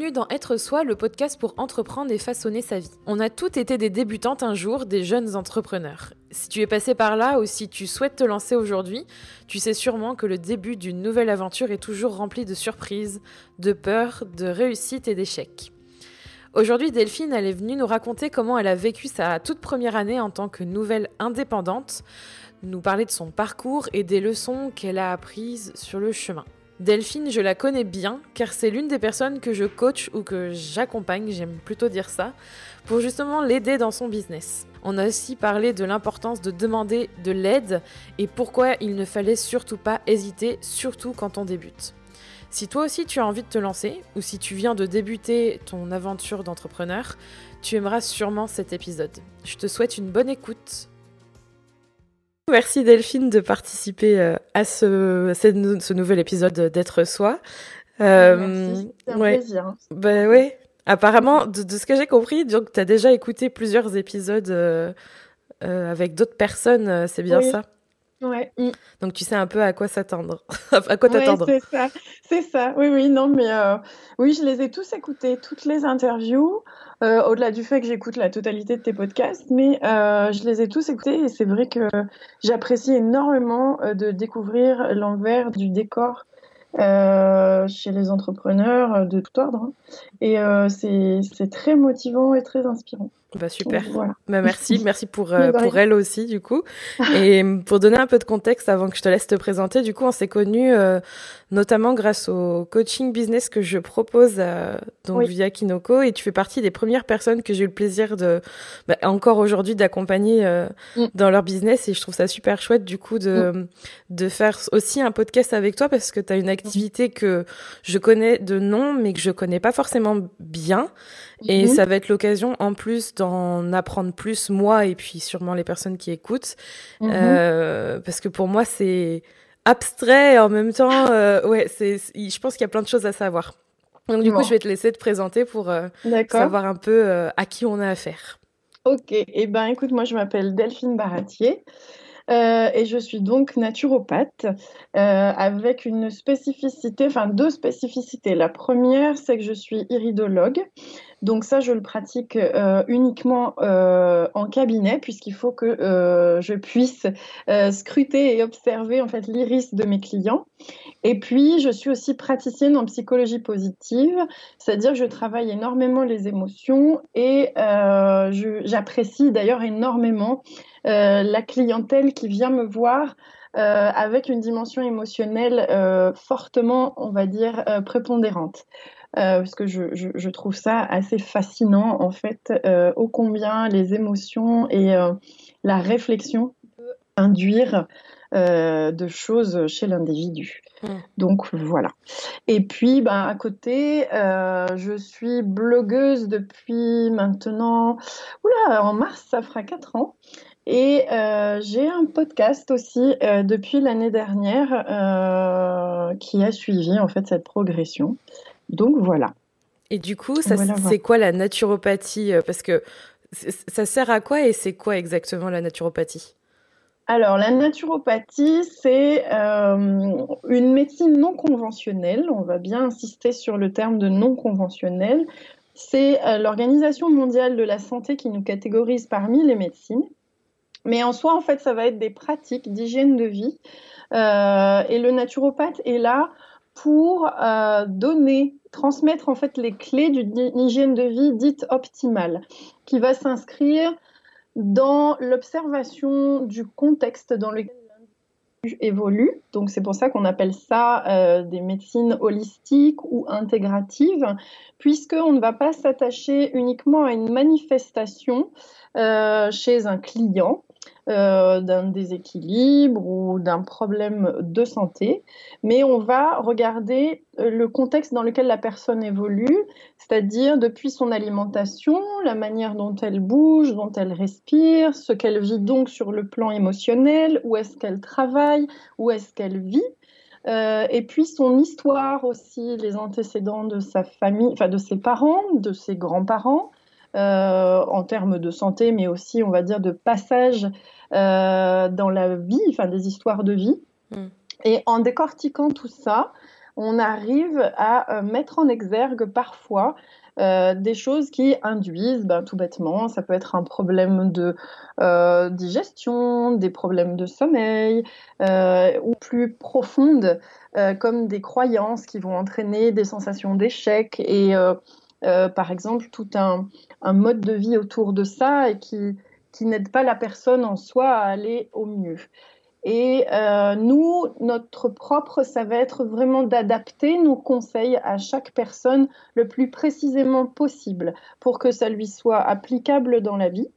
Bienvenue dans Être Soi, le podcast pour entreprendre et façonner sa vie. On a toutes été des débutantes un jour, des jeunes entrepreneurs. Si tu es passé par là ou si tu souhaites te lancer aujourd'hui, tu sais sûrement que le début d'une nouvelle aventure est toujours rempli de surprises, de peurs, de réussites et d'échecs. Aujourd'hui, Delphine, elle est venue nous raconter comment elle a vécu sa toute première année en tant que nouvelle indépendante, nous parler de son parcours et des leçons qu'elle a apprises sur le chemin. Delphine, je la connais bien car c'est l'une des personnes que je coach ou que j'accompagne, j'aime plutôt dire ça, pour justement l'aider dans son business. On a aussi parlé de l'importance de demander de l'aide et pourquoi il ne fallait surtout pas hésiter, surtout quand on débute. Si toi aussi tu as envie de te lancer ou si tu viens de débuter ton aventure d'entrepreneur, tu aimeras sûrement cet épisode. Je te souhaite une bonne écoute. Merci Delphine de participer euh, à ce, ce nouvel épisode d'être soi. Euh, Merci, c'est un plaisir. Bah ouais. Apparemment, de, ce que j'ai compris, donc tu as déjà écouté plusieurs épisodes euh, avec d'autres personnes, c'est bien ça? Ouais. Donc tu sais un peu à quoi s'attendre, à quoi t'attendre. c'est ça, c'est ça. Oui, oui, non, mais oui, je les ai tous écoutés, toutes les interviews. Euh, au-delà du fait que j'écoute la totalité de tes podcasts, mais euh, je les ai tous écoutés et c'est vrai que j'apprécie énormément euh, de découvrir l'envers du décor chez les entrepreneurs de tout ordre. Hein. Et c'est très motivant et très inspirant. Bah super. Bah merci, merci pour euh, pour elle aussi du coup. Et pour donner un peu de contexte avant que je te laisse te présenter, du coup on s'est connus euh, notamment grâce au coaching business que je propose euh, donc via Kinoko et tu fais partie des premières personnes que j'ai eu le plaisir de bah, encore aujourd'hui d'accompagner mm. dans leur business et je trouve ça super chouette du coup de mm. de faire aussi un podcast avec toi parce que tu as une activité que je connais de nom mais que je connais pas forcément bien et mhm. ça va être l'occasion, en plus, d'en apprendre plus, moi, et puis sûrement les personnes qui écoutent. Mhm. Euh, parce que pour moi, c'est abstrait et en même temps, euh, ouais, c'est, je pense qu'il y a plein de choses à savoir. Donc, du coup, je vais te laisser te présenter pour euh, savoir un peu à qui on a affaire. Ok, et eh ben écoute, moi je m'appelle Delphine Baratier. Euh, et je suis donc naturopathe euh, avec une spécificité, enfin deux spécificités. La première, c'est que je suis iridologue. Donc ça, je le pratique euh, uniquement en cabinet puisqu'il faut que je puisse scruter et observer en fait l'iris de mes clients. Et puis, je suis aussi praticienne en psychologie positive, c'est-à-dire que je travaille énormément les émotions et j'apprécie d'ailleurs énormément euh, la clientèle qui vient me voir euh, avec une dimension émotionnelle euh, fortement, on va dire, prépondérante. Parce que je, je, trouve ça assez fascinant, en fait, ô combien les émotions et la réflexion peuvent induire de choses chez l'individu. Mmh. Donc voilà. Et puis, ben, à côté, je suis blogueuse depuis maintenant, oula, en mars, ça fera 4 ans. Et euh, j'ai un podcast aussi euh, depuis l'année dernière euh, qui a suivi en fait cette progression. Donc voilà. Et du coup, ça, c'est quoi la naturopathie Parce que ça sert à quoi et c'est quoi exactement la naturopathie? Alors, la naturopathie, c'est une médecine non conventionnelle. On va bien insister sur le terme de non conventionnel. C'est l'Organisation mondiale de la santé qui nous catégorise parmi les médecines. Mais en soi, en fait, ça va être des pratiques d'hygiène de vie. Euh, et le naturopathe est là pour euh, donner, transmettre en fait les clés d'une hygiène de vie dite optimale, qui va s'inscrire dans l'observation du contexte dans lequel l'individu évolue. Donc c'est pour ça qu'on appelle ça euh, des médecines holistiques ou intégratives, puisqu'on ne va pas s'attacher uniquement à une manifestation euh, chez un client, euh, d'un déséquilibre ou d'un problème de santé, mais on va regarder euh, le contexte dans lequel la personne évolue, c'est-à-dire depuis son alimentation, la manière dont elle bouge, dont elle respire, ce qu'elle vit donc sur le plan émotionnel, où est-ce qu'elle travaille, où est-ce qu'elle vit. Euh, et puis son histoire aussi, les antécédents de sa famille, enfin de ses parents, de ses grands-parents, en termes de santé, mais aussi, on va dire, de passage dans la vie, enfin des histoires de vie. Mm. Et en décortiquant tout ça, on arrive à mettre en exergue parfois euh, des choses qui induisent, ben, tout bêtement, ça peut être un problème de euh, digestion, des problèmes de sommeil, euh, ou plus profondes, comme des croyances qui vont entraîner des sensations d'échec et, par exemple, tout un, un, mode de vie autour de ça et qui, qui n'aide pas la personne en soi à aller au mieux. Et euh, nous, notre propre, ça va être vraiment d'adapter nos conseils à chaque personne le plus précisément possible pour que ça lui soit applicable dans la vie.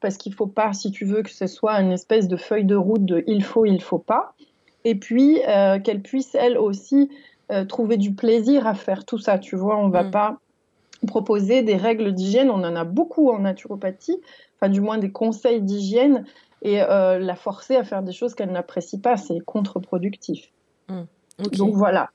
Parce qu'il ne faut pas, si tu veux, que ce soit une espèce de feuille de route de il faut, il faut pas. Et puis, euh, qu'elle puisse, elle aussi, euh, trouver du plaisir à faire tout ça. Tu vois, on ne va mm. pas proposer des règles d'hygiène. On en a beaucoup en naturopathie, enfin, du moins des conseils d'hygiène et euh, la forcer à faire des choses qu'elle n'apprécie pas, c'est contre-productif. Mmh. Donc voilà.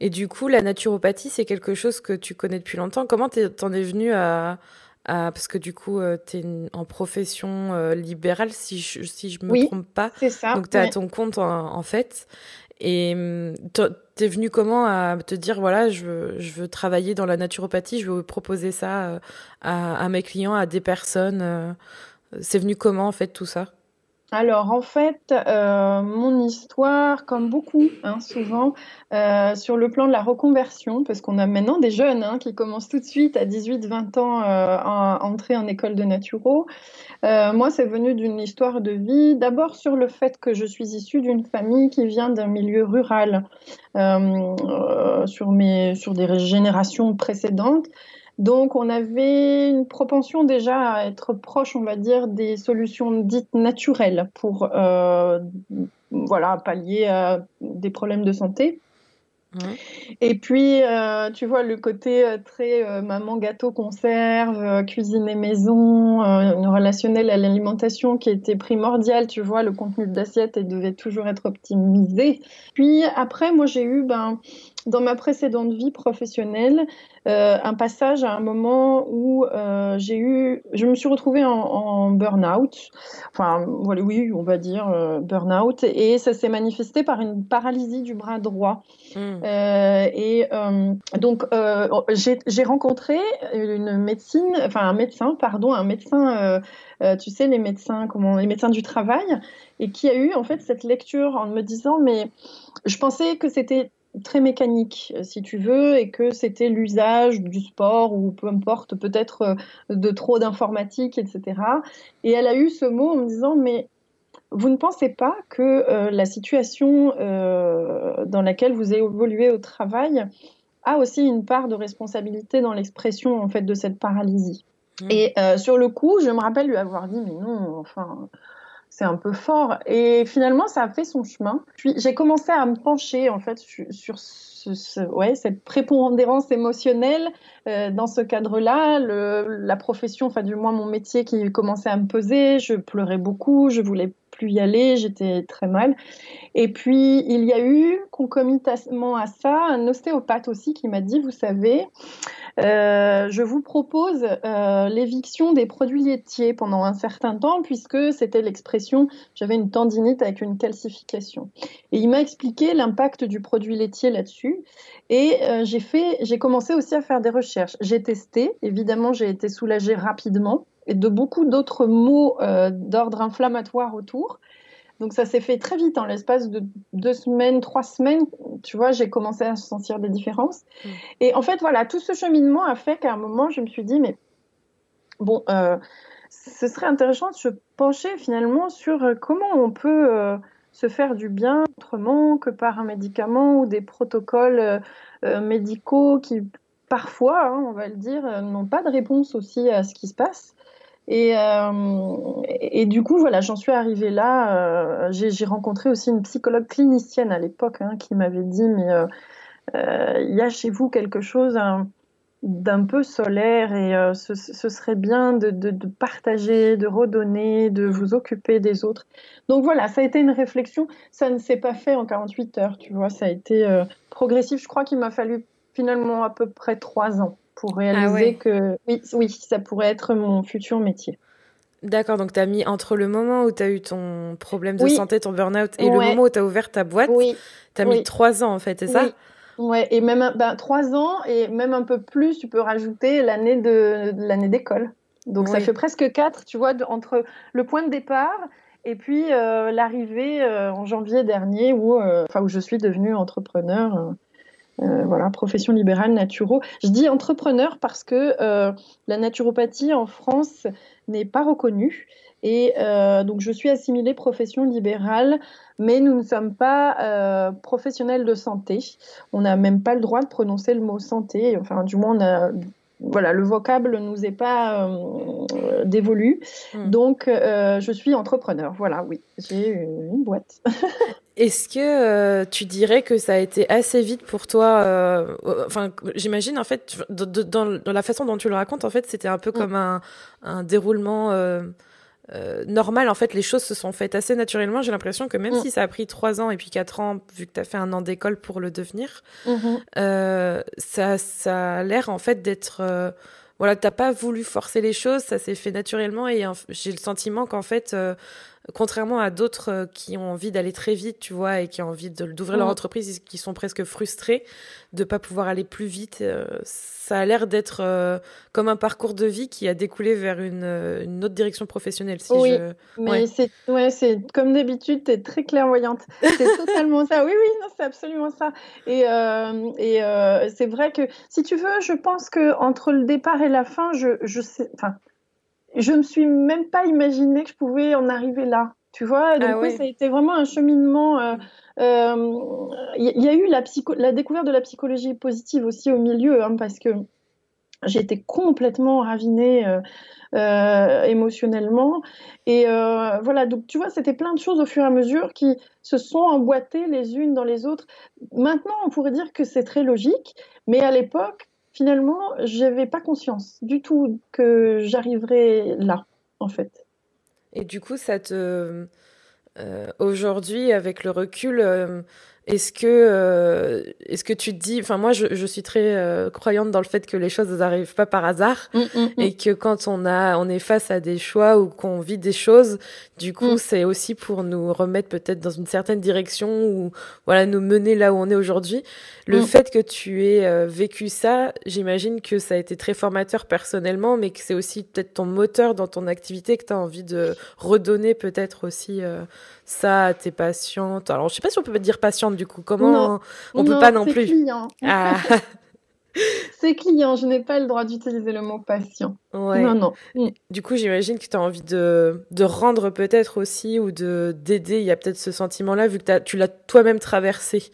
Et du coup, la naturopathie, c'est quelque chose que tu connais depuis longtemps. Comment t'en es venu à, Parce que du coup, euh, tu es en profession euh, libérale, si je, si je me trompe pas. c'est ça. Donc, tu as ton compte, en, fait. Et hum, tu es venu comment à te dire, voilà, je veux, travailler dans la naturopathie, je veux proposer ça à, à mes clients, à des personnes c'est venu comment en fait tout ça? Alors en fait, euh, mon histoire, comme beaucoup, hein, souvent, euh, sur le plan de la reconversion, parce qu'on a maintenant des jeunes hein, qui commencent tout de suite à 18-20 ans euh, à entrer en école de naturo. moi, c'est venu d'une histoire de vie, d'abord sur le fait que je suis issue d'une famille qui vient d'un milieu rural, sur, mes, sur des générations précédentes. Donc, on avait une propension déjà à être proche, on va dire, des solutions dites naturelles pour euh, voilà, pallier à des problèmes de santé. Et puis, euh, tu vois, le côté euh, très maman gâteau conserve, cuisiner maison, relationnel à l'alimentation qui était primordial, tu vois, le contenu d'assiette devait toujours être optimisé. Puis après, moi, j'ai eu, ben, dans ma précédente vie professionnelle, euh, un passage à un moment où euh, j'ai eu, je me suis retrouvée en, burn-out, enfin voilà, oui, on va dire euh, burn-out, et ça s'est manifesté par une paralysie du bras droit. Hmm. et donc j'ai rencontré une médecine, enfin un médecin, pardon, un médecin, tu sais les médecins, comment, les médecins du travail, et qui a eu en fait cette lecture en me disant mais je pensais que c'était très mécanique, euh, si tu veux, et que c'était l'usage du sport ou peu importe, peut-être euh, de trop d'informatique, etc. Et elle a eu ce mot en me disant, mais vous ne pensez pas que euh, la situation dans laquelle vous évoluez au travail a aussi une part de responsabilité dans l'expression en fait de cette paralysie? Mmh. Et sur le coup, je me rappelle lui avoir dit mais non, enfin c'est un peu fort. Et finalement, ça a fait son chemin. Puis j'ai commencé à me pencher en fait sur, ce, ouais, cette prépondérance émotionnelle euh, dans ce cadre-là, la profession, enfin du moins mon métier qui commençait à me peser. Je pleurais beaucoup, je voulais plus y aller, j'étais très mal. Et puis, il y a eu, concomitamment à ça, un ostéopathe aussi qui m'a dit, vous savez, euh, je vous propose euh, l'éviction des produits laitiers pendant un certain temps, puisque c'était l'expression, j'avais une tendinite avec une calcification. Et il m'a expliqué l'impact du produit laitier là-dessus. Et euh, j'ai j'ai commencé aussi à faire des recherches. J'ai testé, évidemment, j'ai été soulagée rapidement et de beaucoup d'autres mots euh, d'ordre inflammatoire autour. Donc ça s'est fait très vite, en l'espace de deux semaines, trois semaines, tu vois, j'ai commencé à sentir des différences. Mm. Et en fait, voilà, tout ce cheminement a fait qu'à un moment, je me suis dit, mais bon, euh, ce serait intéressant de se pencher finalement sur euh, comment on peut se faire du bien autrement que par un médicament ou des protocoles médicaux qui parfois, hein, on va le dire, n'ont pas de réponse aussi à ce qui se passe. Et, euh, et, du coup, voilà, j'en suis arrivée là. Euh, j'ai rencontré aussi une psychologue clinicienne à l'époque hein, qui m'avait dit, mais euh, il y a chez vous quelque chose hein, d'un peu solaire et ce, serait bien de, partager, de redonner, de vous occuper des autres. Donc voilà, ça a été une réflexion. Ça ne s'est pas fait en 48 heures, tu vois, ça a été progressif. Je crois qu'il m'a fallu finalement à peu près trois ans pour ah réaliser que oui, oui, ça pourrait être mon futur métier. D'accord, donc tu as mis entre le moment où tu as eu ton problème de santé, ton burn-out, et le moment où tu as ouvert ta boîte, tu as mis trois ans en fait, c'est ça? Ouais, et même ben, trois ans et même un peu plus, tu peux rajouter l'année de, l'année d'école. Donc ça fait presque quatre, tu vois, entre le point de départ et puis euh, l'arrivée euh, en janvier dernier où, euh, où je suis devenue entrepreneur. Voilà, profession libérale naturo. Je dis entrepreneur parce que la naturopathie en France n'est pas reconnue et donc je suis assimilée profession libérale mais nous ne sommes pas euh, professionnels de santé. On n'a même pas le droit de prononcer le mot santé. Enfin, du moins, on a, voilà, le vocable ne nous est pas euh, dévolu. Hmm. Donc, euh, je suis entrepreneur. Voilà, oui, j'ai une boîte. Est-ce que tu dirais que ça a été assez vite pour toi Enfin, j'imagine en fait, dans, la façon dont tu le racontes, en fait, c'était un peu comme un, un déroulement euh, normal. En fait, les choses se sont faites assez naturellement. J'ai l'impression que même mm. si ça a pris trois ans et puis quatre ans, vu que tu as fait un an d'école pour le devenir, mm-hmm. euh, ça, ça a l'air en fait d'être. Euh, voilà, t'as pas voulu forcer les choses, ça s'est fait naturellement et j'ai le sentiment qu'en fait, euh, contrairement à d'autres euh, qui ont envie d'aller très vite, tu vois, et qui ont envie d'ouvrir leur mm. entreprise, qui sont presque frustrés de pas pouvoir aller plus vite, euh, ça a l'air d'être euh, comme un parcours de vie qui a découlé vers une, une autre direction professionnelle. Si oui, mais c'est ouais, c'est comme d'habitude, tu es très clairvoyante. C'est totalement ça. Oui, oui, non, c'est absolument ça. Et, et c'est vrai que si tu veux, je pense que entre le départ et la fin, je, je sais, enfin, je me suis même pas imaginé que je pouvais en arriver là. Tu vois, donc ah ça a été vraiment un cheminement. Il euh, euh, y, a eu la, la découverte de la psychologie positive aussi au milieu, hein, parce que j'ai été complètement ravinée euh, émotionnellement. Et voilà, donc tu vois, c'était plein de choses au fur et à mesure qui se sont emboîtées les unes dans les autres. Maintenant, on pourrait dire que c'est très logique, mais à l'époque, finalement, j'avais pas conscience du tout que j'arriverais là, en fait. Et du coup. Euh, aujourd'hui, avec le recul, euh, est-ce que, euh, est-ce que tu te dis, enfin moi je, je suis très euh, croyante dans le fait que les choses n'arrivent pas par hasard mm, mm, mm. et que quand on a, on est face à des choix ou qu'on vit des choses, du coup c'est aussi pour nous remettre peut-être dans une certaine direction ou voilà nous mener là où on est aujourd'hui. Le fait que tu aies euh, vécu ça, j'imagine que ça a été très formateur personnellement, mais que c'est aussi peut-être ton moteur dans ton activité que tu as envie de redonner peut-être aussi ça tes patientes. Alors je sais pas si on peut dire patiente du coup Comment on peut pas non plus client. Ah. c'est client, je n'ai pas le droit d'utiliser le mot patient. Non, non. Mm. Du coup, j'imagine que tu as envie de, de rendre peut-être aussi ou de d'aider. Il y a peut-être ce sentiment-là, vu que tu l'as toi-même traversé.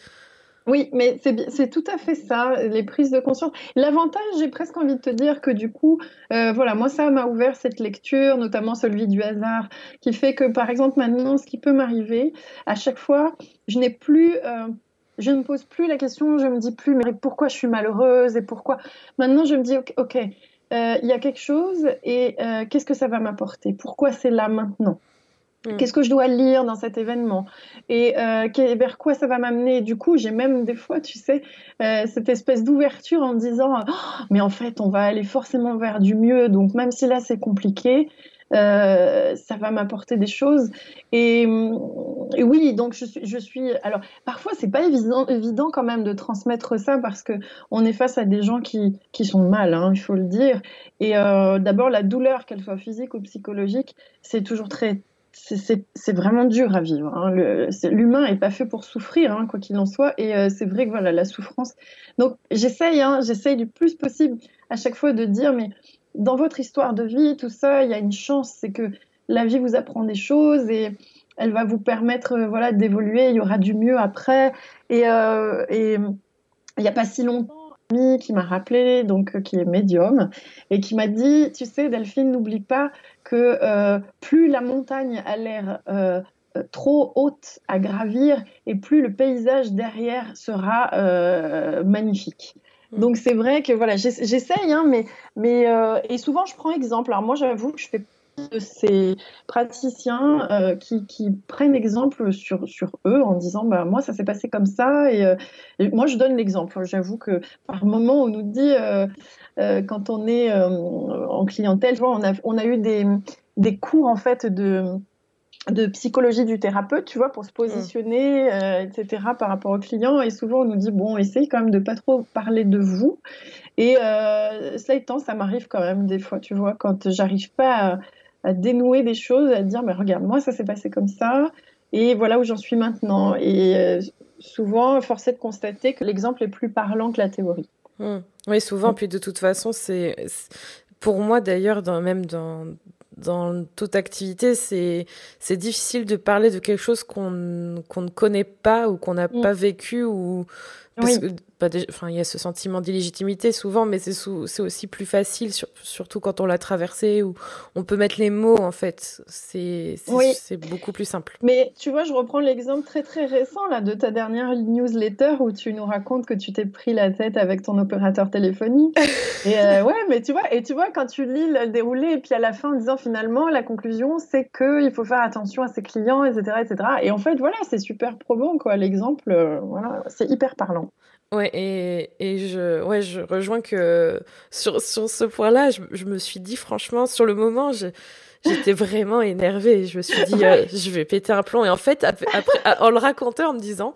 Oui, mais c'est tout à fait ça, les prises de conscience. L'avantage, j'ai presque envie de te dire que du coup, euh, voilà, moi, ça m'a ouvert cette lecture, notamment celui du hasard, qui fait que, par exemple, maintenant, ce qui peut m'arriver, à chaque fois, je n'ai plus... Euh, je ne pose plus la question, je me dis plus, mais pourquoi je suis malheureuse et pourquoi? Maintenant, je me dis, ok, euh, il y a quelque chose et qu'est-ce que ça va m'apporter? Pourquoi c'est là maintenant? Mm. Qu'est-ce que je dois lire dans cet événement? Et euh, vers quoi ça va m'amener? Du coup, j'ai même des fois, tu sais, euh, cette espèce d'ouverture en me disant oh, Mais en fait, on va aller forcément vers du mieux. Donc, même si là, c'est compliqué, euh, ça va m'apporter des choses. Et, oui, donc je, je, suis. Alors, parfois, c'est pas évident, évident quand même de transmettre ça parce que on est face à des gens qui, qui sont mal, hein, il faut le dire. Et d'abord, la douleur, qu'elle soit physique ou psychologique, c'est toujours très c'est vraiment dur à vivre. Hein. L'humain n'est pas fait pour souffrir, hein, quoi qu'il en soit. Et euh, c'est vrai que voilà, la souffrance. Donc j'essaye, hein, j'essaye du plus possible à chaque fois de dire, mais dans votre histoire de vie, tout ça, il y a une chance, c'est que la vie vous apprend des choses et elle va vous permettre euh, voilà, d'évoluer. Il y aura du mieux après. Et, euh, et il n'y a pas si longtemps, qui m'a rappelé, donc qui est médium, et qui m'a dit, tu sais, Delphine, n'oublie pas que euh, plus la montagne a l'air euh, trop haute à gravir et plus le paysage derrière sera euh, magnifique. Mm. Donc c'est vrai que voilà, j'essaye, hein, mais, mais et souvent je prends exemple. Alors moi j'avoue que je fais de ces praticiens qui, qui, prennent exemple sur, sur eux en disant bah, moi ça s'est passé comme ça et, moi je donne l'exemple. J'avoue que par moment on nous dit euh, quand on est euh, en clientèle, on a, on a eu des, des cours en fait de de psychologie du thérapeute, tu vois, pour se mm. positionner, euh, etc., par rapport au client. Et souvent, on nous dit, bon, essaye quand même de pas trop parler de vous. Et euh, cela étant, ça m'arrive quand même des fois, tu vois, quand j'arrive pas à, dénouer des choses, à dire, mais regarde, moi, ça s'est passé comme ça, et voilà où j'en suis maintenant. Et euh, souvent, force est de constater que l'exemple est plus parlant que la théorie. Mm. Oui, souvent, puis de toute façon, c'est pour moi d'ailleurs, même dans, dans toute activité, c'est c'est difficile de parler de quelque chose qu'on qu'on ne connaît pas ou qu'on n'a mm. pas vécu ou parce que enfin, il y a ce sentiment d'illégitimité souvent, mais c'est aussi plus facile, surtout quand on l'a traversé, où on peut mettre les mots, en fait. C'est beaucoup plus simple. Mais tu vois, je reprends l'exemple très très récent là, de ta dernière newsletter où tu nous racontes que tu t'es pris la tête avec ton opérateur téléphonique. et euh, ouais, mais tu vois, et tu vois, quand tu lis le déroulé, et puis à la fin en disant finalement, la conclusion, c'est qu'il faut faire attention à ses clients, etc. etc. Et en fait, voilà, c'est super probant, quoi. L'exemple, euh, voilà, c'est hyper parlant. Ouais, et, et je, ouais, je rejoins que sur, sur ce point-là, je, je, me suis dit, franchement, sur le moment, j'étais vraiment énervée. Je me suis dit, euh, je vais péter un plomb. Et en fait, après, en le racontant, en me disant,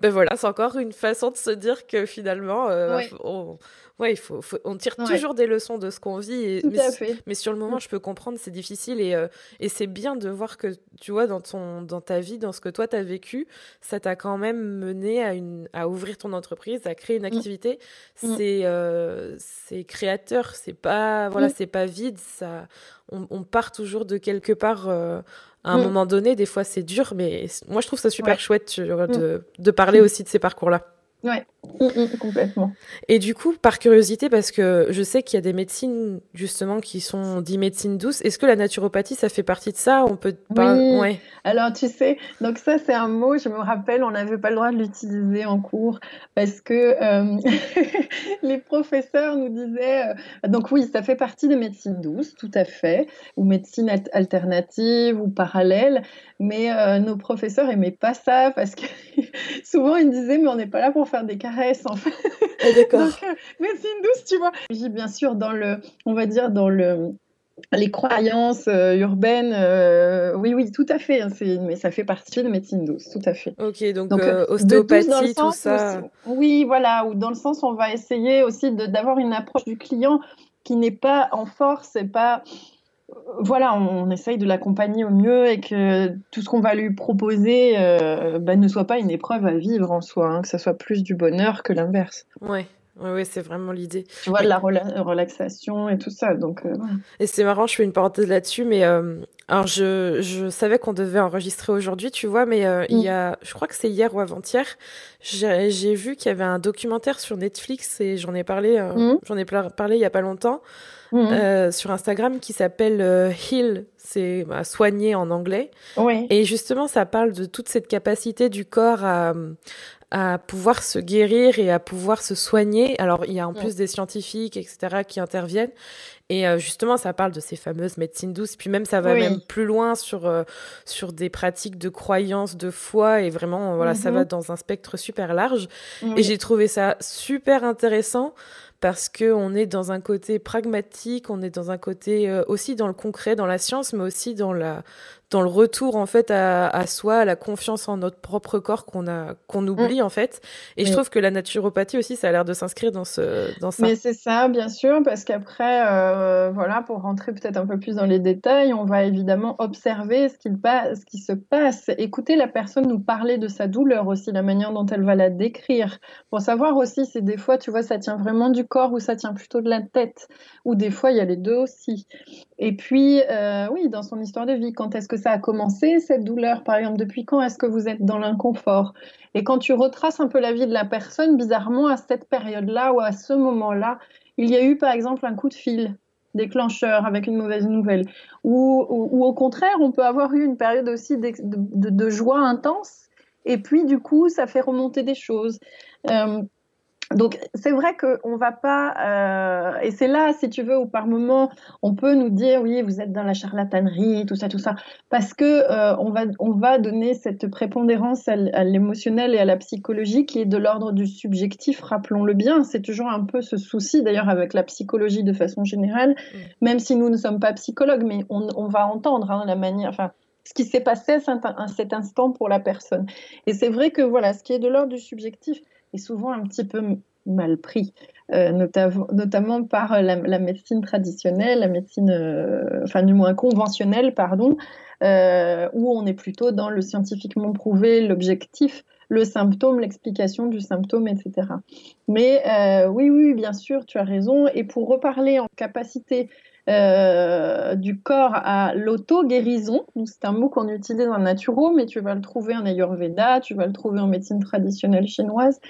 ben voilà, c'est encore une façon de se dire que finalement, euh, on, ouais, il faut, on tire toujours des leçons de ce qu'on vit. Et, mais, mais, sur le moment, mm. je peux comprendre, c'est difficile et, euh, et c'est bien de voir que, tu vois, dans, ton, dans ta vie, dans ce que toi, tu as vécu, ça t'a quand même mené à, une, à ouvrir ton entreprise, à créer une mm. activité. Mm. C'est euh, c'est créateur, c'est pas, voilà, c'est pas vide. Ça, on, on, part toujours de quelque part. Euh, à un moment donné, des fois c'est dur, mais moi je trouve ça super chouette de, de parler aussi de ces parcours-là. Ouais, mm, mm, complètement. Et du coup, par curiosité, parce que je sais qu'il y a des médecines justement qui sont dites médecines douces, est-ce que la naturopathie, ça fait partie de ça? On peut pas. Ouais. Alors tu sais, donc ça c'est un mot, je me rappelle, on n'avait pas le droit de l'utiliser en cours parce que euh, les professeurs nous disaient. Euh, donc oui, ça fait partie des médecines douces, tout à fait, ou médecine alternative ou parallèle, mais euh, nos professeurs aimaient pas ça parce que souvent ils disaient mais on n'est pas là pour faire des caresses en fait. Ah, d'accord. Donc euh, médecine douce, tu vois. J'ai bien sûr dans le, on va dire dans le les croyances euh, urbaines, oui, oui, tout à fait. Hein, mais ça fait partie de médecine douce, tout à fait. Ok, donc, ostéopathie, tout ça. oui, voilà, ou dans le sens, on va essayer aussi d'avoir une approche du client qui n'est pas en force et pas voilà, on, essaye de l'accompagner au mieux et que tout ce qu'on va lui proposer euh, bah, ne soit pas une épreuve à vivre en soi, hein, que ce soit plus du bonheur que l'inverse. Ouais. Oui, c'est vraiment l'idée. Tu vois, de la relaxation et tout ça. Donc, euh, Et c'est marrant, je fais une parenthèse là-dessus, mais euh, alors je, je savais qu'on devait enregistrer aujourd'hui, tu vois, mais il y mm. a, je crois que c'est hier ou avant-hier, j'ai vu qu'il y avait un documentaire sur Netflix et j'en ai parlé, mm. j'en ai parlé il y a pas longtemps. Mhm. Euh, sur Instagram qui s'appelle euh, Heal, c'est bah, soigner en anglais. Oui. Et justement, ça parle de toute cette capacité du corps à, à pouvoir se guérir et à pouvoir se soigner. Alors, il y a en plus des scientifiques, etc., qui interviennent. Et euh, justement, ça parle de ces fameuses médecines douces. Puis même, ça va même plus loin sur, sur des pratiques de croyance, de foi. Et vraiment, voilà, ça mhm. va dans un spectre super large. Et j'ai trouvé ça super intéressant parce que on est dans un côté pragmatique, on est dans un côté euh, aussi dans le concret, dans la science, mais aussi dans la dans le retour en fait à, à soi, à la confiance en notre propre corps qu'on a qu'on oublie mm. en fait. Et je trouve que la naturopathie aussi, ça a l'air de s'inscrire dans ce dans ça. Mais c'est ça, bien sûr, parce qu'après, euh, voilà, pour rentrer peut-être un peu plus dans les détails, on va évidemment observer ce qu'il ce qui se passe, écouter la personne nous parler de sa douleur aussi, la manière dont elle va la décrire, pour savoir aussi si des fois, tu vois, ça tient vraiment du corps ou ça tient plutôt de la tête, ou des fois il y a les deux aussi. Et puis, euh, oui, dans son histoire de vie, quand est-ce que ça a commencé, cette douleur? Par exemple, depuis quand est-ce que vous êtes dans l'inconfort? Et quand tu retraces un peu la vie de la personne, bizarrement, à cette période-là ou à ce moment-là, il y a eu, par exemple, un coup de fil déclencheur avec une mauvaise nouvelle. Ou, au contraire, on peut avoir eu une période aussi de, joie intense. Et puis, du coup, ça fait remonter des choses. Euh, donc c'est vrai qu'on va pas, euh, et c'est là, si tu veux, où par moment on peut nous dire oui, vous êtes dans la charlatanerie, tout ça, tout ça, parce que euh, on va on va donner cette prépondérance à, l'émotionnel et à la psychologie qui est de l'ordre du subjectif. Rappelons-le bien, c'est toujours un peu ce souci d'ailleurs avec la psychologie de façon générale, mm. même si nous ne sommes pas psychologues, mais on, on va entendre hein, la manière, enfin ce qui s'est passé à cet instant pour la personne. Et c'est vrai que voilà, ce qui est de l'ordre du subjectif est souvent un petit peu mal pris, euh, notamment par la, médecine traditionnelle, la médecine, euh, enfin du moins conventionnelle, pardon, euh, où on est plutôt dans le scientifiquement prouvé, l'objectif, le symptôme, l'explication du symptôme, etc. Mais oui, oui, bien sûr, tu as raison. Et pour reparler en capacité du corps à l'auto-guérison. C'est un mot qu'on utilise en naturo, mais tu vas le trouver en Ayurveda, tu vas le trouver en médecine traditionnelle chinoise.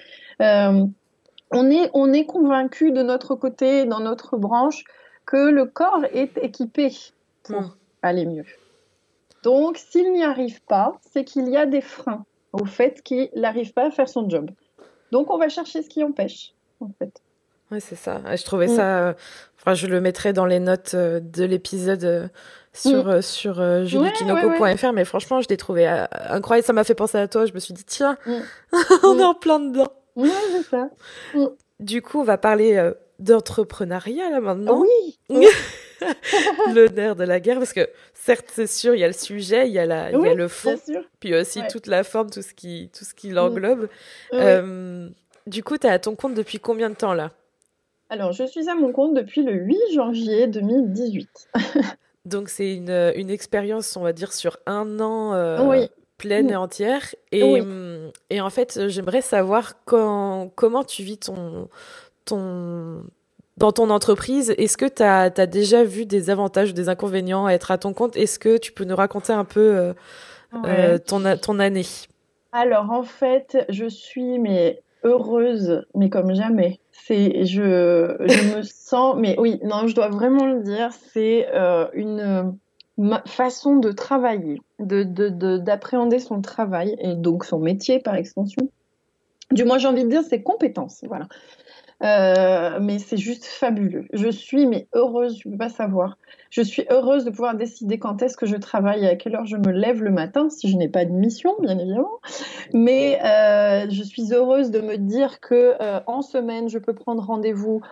Euh, on est, on est convaincu de notre côté, dans notre branche, que le corps est équipé pour hmm. aller mieux. Donc, s'il n'y arrive pas, c'est qu'il y a des freins au fait qu'il n'arrive pas à faire son job. Donc, on va chercher ce qui empêche, en fait. Oui, c'est ça. Je trouvais hmm. ça. Euh, enfin, je le mettrai dans les notes euh, de l'épisode sur, hmm. sur mais franchement, je l'ai trouvé incroyable. Ça m'a fait penser à toi. Je me suis dit, tiens, on est en plein dedans. Oui, c'est ça. Mm. Du coup, on va parler euh, d'entrepreneuriat là maintenant. Oui. le nerf de la guerre, parce que certes, c'est sûr, il y a le sujet, il y a, la, il y a le fond, puis aussi toute la forme, tout ce qui, tout ce qui l'englobe. Euh, du coup, tu es à ton compte depuis combien de temps là? Alors, je suis à mon compte depuis le 8 janvier 2018. Donc, c'est une, une expérience, on va dire, sur un an. Euh, oui pleine et entière. Et, hum, et en fait, j'aimerais savoir quand, comment tu vis ton, ton, dans ton entreprise. Est-ce que tu as, déjà vu des avantages ou des inconvénients à être à ton compte? Est-ce que tu peux nous raconter un peu euh, euh, ton, ton année? Alors, en fait, je suis mais heureuse, mais comme jamais. C'est, je, je me sens, mais oui, non, je dois vraiment le dire, c'est euh, une façon de travailler, d'appréhender de, son travail et donc son métier par extension. Du moins, j'ai envie de dire ses compétences. Voilà. Euh, mais c'est juste fabuleux. Je suis mais heureuse, je ne peux pas savoir. Je suis heureuse de pouvoir décider quand est-ce que je travaille et à quelle heure je me lève le matin, si je n'ai pas de mission, bien évidemment. Mais euh, je suis heureuse de me dire que euh, en semaine, je peux prendre rendez-vous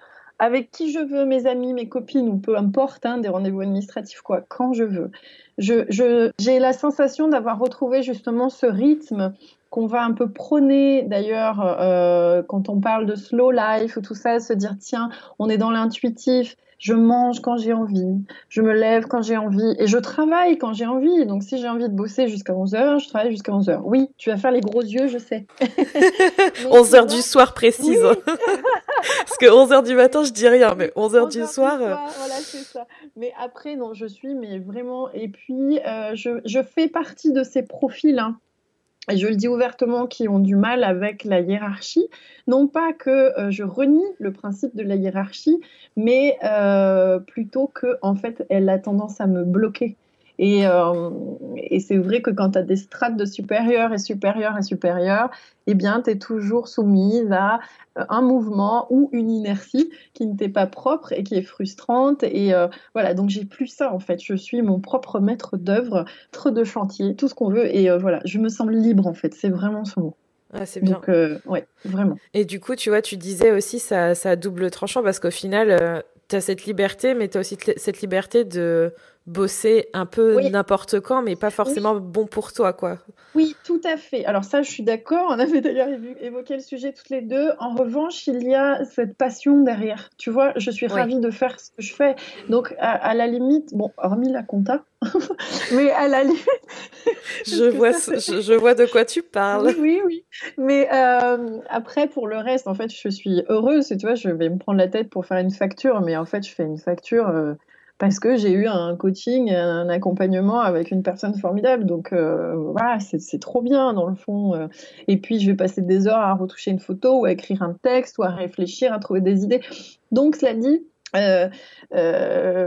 avec qui je veux, mes amis, mes copines, ou peu importe, hein, des rendez-vous administratifs, quoi, quand je veux. J'ai je, la sensation d'avoir retrouvé justement ce rythme qu'on va un peu prôner d'ailleurs euh, quand on parle de slow life ou tout ça, se dire tiens, on est dans l'intuitif, je mange quand j'ai envie, je me lève quand j'ai envie et je travaille quand j'ai envie. Donc si j'ai envie de bosser jusqu'à 11h, je travaille jusqu'à 11h. Oui, tu vas faire les gros yeux, je sais. 11h du soir précise. Parce que 11h du matin, je dis rien, mais 11h du soir. Euh, voilà, c'est ça. Mais après, non, je suis, mais vraiment. Et puis, euh, je, je, fais partie de ces profils. Hein je le dis ouvertement, qui ont du mal avec la hiérarchie. Non pas que euh, je renie le principe de la hiérarchie, mais euh, plutôt que en fait, elle a tendance à me bloquer. Et, euh, et c'est vrai que quand tu as des strates de supérieur et supérieur et supérieur, eh bien, tu es toujours soumise à euh, un mouvement ou une inertie qui ne t'est pas propre et qui est frustrante. Et euh, voilà, donc j'ai plus ça en fait. Je suis mon propre maître d'œuvre, trop de chantier, tout ce qu'on veut. Et voilà, je me sens libre en fait. C'est vraiment ce mot. Ah, c'est bien. Donc, ouais, vraiment. Et du coup, tu vois, tu disais aussi ça, ça double tranchant parce qu'au final, tu as cette liberté, mais tu as aussi cette liberté de bosser un peu n'importe quand, mais pas forcément bon pour toi, quoi. Oui, tout à fait. Alors ça, je suis d'accord. On avait d'ailleurs évoqué le sujet toutes les deux. En revanche, il y a cette passion derrière. Tu vois, je suis ravie de faire ce que je fais. Donc, à, la limite, bon, hormis la compta, mais à la limite... je, vois, je, vois de quoi tu parles. Oui, oui. Mais euh, après, pour le reste, en fait, je suis heureuse. Tu vois, je vais me prendre la tête pour faire une facture, mais en fait, je fais une facture... Euh, parce que j'ai eu un coaching, un accompagnement avec une personne formidable. Donc euh, voilà, c'est trop bien dans le fond. Euh. Et puis je vais passer des heures à retoucher une photo ou à écrire un texte ou à réfléchir, à trouver des idées. Donc cela dit, euh,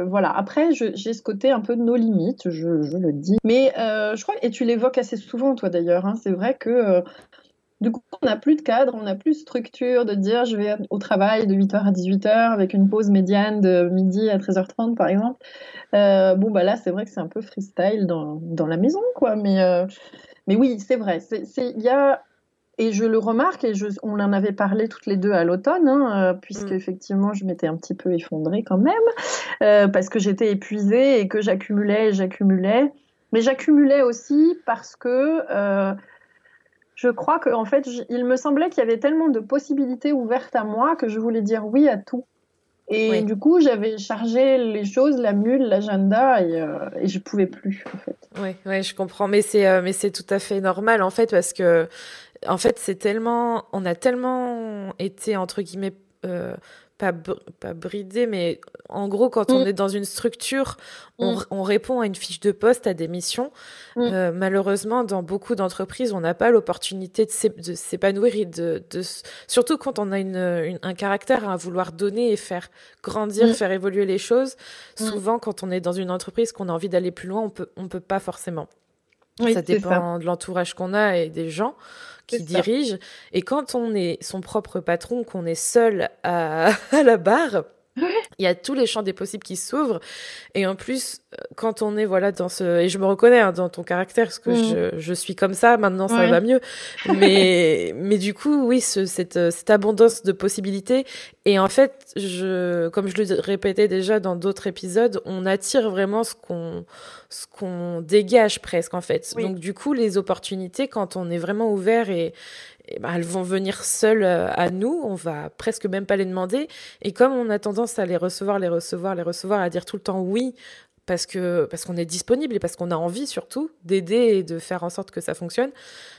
voilà. Après, j'ai ce côté un peu de nos limites, je, le dis. Mais je crois, et tu l'évoques assez souvent, toi d'ailleurs, hein, c'est vrai que du coup, on n'a plus de cadre, on n'a plus de structure de dire je vais au travail de 8h à 18h avec une pause médiane de midi à 13h30 par exemple. Euh, bon, bah là, c'est vrai que c'est un peu freestyle dans, dans la maison, quoi. Mais, euh, mais oui, c'est vrai. Il y a. Et je le remarque, et je, on en avait parlé toutes les deux à l'automne, hein, euh, puisque mm. effectivement je m'étais un petit peu effondrée quand même, parce que j'étais épuisée et que j'accumulais et j'accumulais. Mais j'accumulais aussi parce que je crois qu'en en fait, il me semblait qu'il y avait tellement de possibilités ouvertes à moi que je voulais dire oui à tout. Et du coup, j'avais chargé les choses, la mule, l'agenda, et, euh, et, je pouvais plus, en fait. Oui, ouais, je comprends. Mais c'est, euh, mais c'est tout à fait normal, en fait, parce que, en fait, c'est tellement, on a tellement été, entre guillemets, euh, pas, pas bridé, mais en gros, quand on mm. est dans une structure, on, mm. on, répond à une fiche de poste, à des missions. Mm. Euh, malheureusement, dans beaucoup d'entreprises, on n'a pas l'opportunité de s'épanouir et de, de, surtout quand on a une, un caractère à vouloir donner et faire grandir, faire évoluer les choses. Souvent, quand on est dans une entreprise, qu'on a envie d'aller plus loin, on peut, on peut pas forcément. ça dépend de l'entourage qu'on a et des gens qui dirige. Et quand on est son propre patron, qu'on est seul à, à la barre, il y a tous les champs des possibles qui s'ouvrent. Et en plus, quand on est voilà dans ce et je me reconnais hein, dans ton caractère parce que mm. je, je, suis comme ça maintenant ça va mieux mais mais du coup oui ce, cette cette abondance de possibilités et en fait je comme je le répétais déjà dans d'autres épisodes on attire vraiment ce qu'on ce qu'on dégage presque en fait donc du coup les opportunités quand on est vraiment ouvert et et ben, elles vont venir seules euh, à nous, on va presque même pas les demander. Et comme on a tendance à les recevoir, les recevoir, les recevoir, à dire tout le temps oui, parce que parce qu'on est disponible et parce qu'on a envie surtout d'aider et de faire en sorte que ça fonctionne.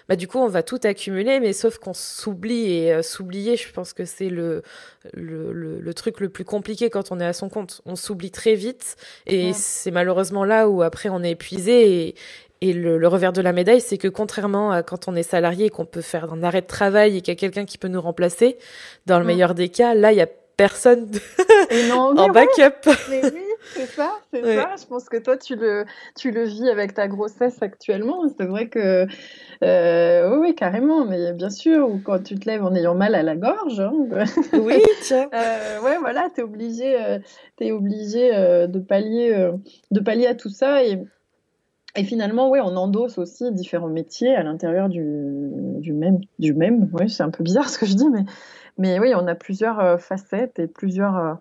Bah du coup on va tout accumuler, mais sauf qu'on s'oublie et euh, s'oublier, je pense que c'est le le, le truc le plus compliqué quand on est à son compte. On s'oublie très vite et c'est malheureusement là où après on est épuisé et, et le, le, revers de la médaille, c'est que contrairement à quand on est salarié et qu'on peut faire un arrêt de travail et qu'il y a quelqu'un qui peut nous remplacer, dans le meilleur des cas, là, il y a personne en backup. Mais oui, c'est ça, c'est ça. Je pense que toi, tu le, tu le vis avec ta grossesse actuellement. C'est vrai que, euh, oui, carrément, mais bien sûr, ou quand tu te lèves en ayant mal à la gorge. Hein, oui, tiens. Euh, ouais, voilà, tu es obligé, euh, es obligé euh, de, pallier, de pallier à tout ça. Et et finalement, oui, on endosse aussi différents métiers à l'intérieur du, du, même. Du même. Oui, c'est un peu bizarre ce que je dis, mais, mais oui, on a plusieurs euh, facettes et plusieurs euh,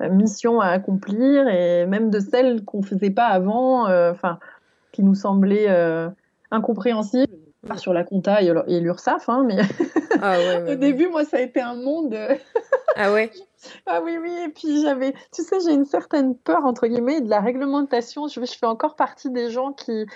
missions à accomplir, et même de celles qu'on ne faisait pas avant, euh, enfin, qui nous semblaient incompréhensibles. Pas sur la compta et l'URSSAF, hein, mais ah au début, moi, ça a été un monde. ah ouais Ah oui, oui, et puis j'avais, tu sais, j'ai une certaine peur, entre guillemets, de la réglementation. Je, je fais encore partie des gens qui,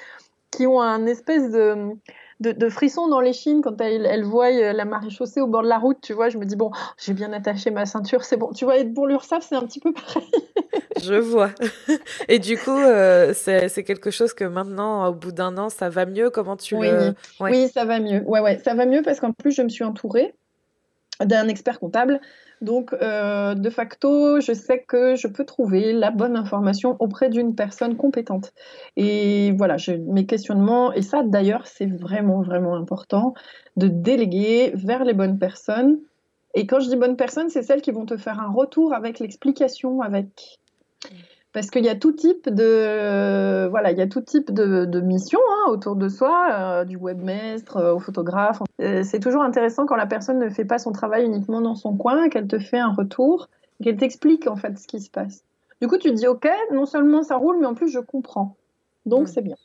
qui ont un espèce de, de, frisson dans les chines quand elles, voient euh, la marée chaussée au bord de la route, tu vois. Je me dis, bon, j'ai bien attaché ma ceinture, c'est bon. Tu vois, être pour l'URSSAF, c'est un petit peu pareil. Je vois. Et du coup, euh, c'est quelque chose que maintenant, au bout d'un an, ça va mieux? Comment tu oui. le... Oui, ça va mieux. Ouais, ouais, ça va mieux parce qu'en plus, je me suis entourée d'un expert comptable. Donc, euh, de facto, je sais que je peux trouver la bonne information auprès d'une personne compétente. Et voilà, mes questionnements, et ça d'ailleurs, c'est vraiment, vraiment important, de déléguer vers les bonnes personnes. Et quand je dis bonnes personnes, c'est celles qui vont te faire un retour avec l'explication, avec parce qu'il y a tout type de voilà, il y a tout type de, de missions hein, autour de soi, euh, du webmestre euh, au photographe. Euh, c'est toujours intéressant quand la personne ne fait pas son travail uniquement dans son coin, qu'elle te fait un retour, qu'elle t'explique en fait ce qui se passe. Du coup, tu dis ok, non seulement ça roule, mais en plus je comprends. Donc c'est bien.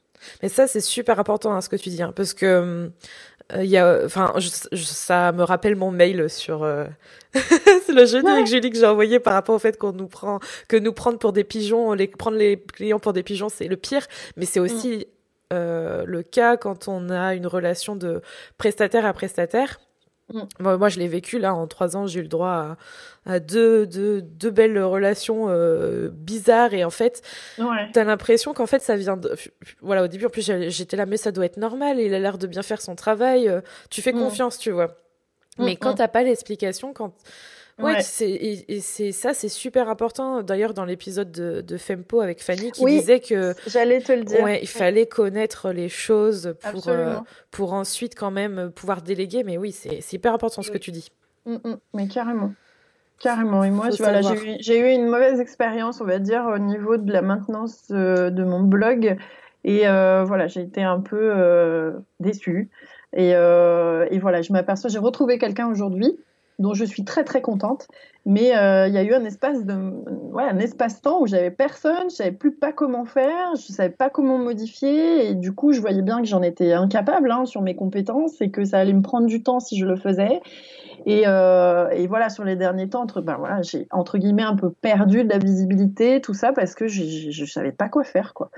Mais ça, c'est super important hein, ce que tu dis, hein, parce que hum, il y a, enfin, ça me rappelle mon mail sur euh, le jeudi avec Julie que j'ai envoyé par rapport au fait qu'on nous prend, que nous prendre pour des pigeons, les prendre les clients pour des pigeons, c'est le pire, mais c'est aussi mm. euh, le cas quand on a une relation de prestataire à prestataire. Mm. Moi, je l'ai vécu là en trois ans, j'ai eu le droit à, à deux, deux, deux, belles relations euh, bizarres et en fait, ouais. t'as l'impression qu'en fait ça vient de. Voilà, au début en plus j'étais là, mais ça doit être normal, il a l'air de bien faire son travail, euh, tu fais mm. confiance, tu vois. Mm, mais quand t'as pas l'explication, quand Ouais, c'est et, c'est ça, c'est super important. D'ailleurs, dans l'épisode de, de, Fempo avec Fanny, qui disait que j'allais te le dire. Ouais, il fallait connaître les choses pour euh, pour ensuite quand même pouvoir déléguer. Mais oui, c'est hyper important ce que tu dis. Mm, mm, mais carrément. Carrément. Et moi, tu vois, j'ai eu, eu, une mauvaise expérience, on va dire, au niveau de la maintenance euh, de mon blog. Et euh, voilà, j'ai été un peu déçue. Et, et, voilà, je m'aperçois, j'ai retrouvé quelqu'un aujourd'hui dont je suis très très contente. Mais euh, il y a eu un espace de, ouais, un espace-temps où j'avais personne, je savais plus pas comment faire, je savais pas comment modifier, et du coup, je voyais bien que j'en étais incapable hein, sur mes compétences et que ça allait me prendre du temps si je le faisais. Et, euh, et voilà, sur les derniers temps, entre, ben voilà, j'ai entre guillemets un peu perdu de la visibilité, tout ça parce que je savais pas quoi faire, quoi.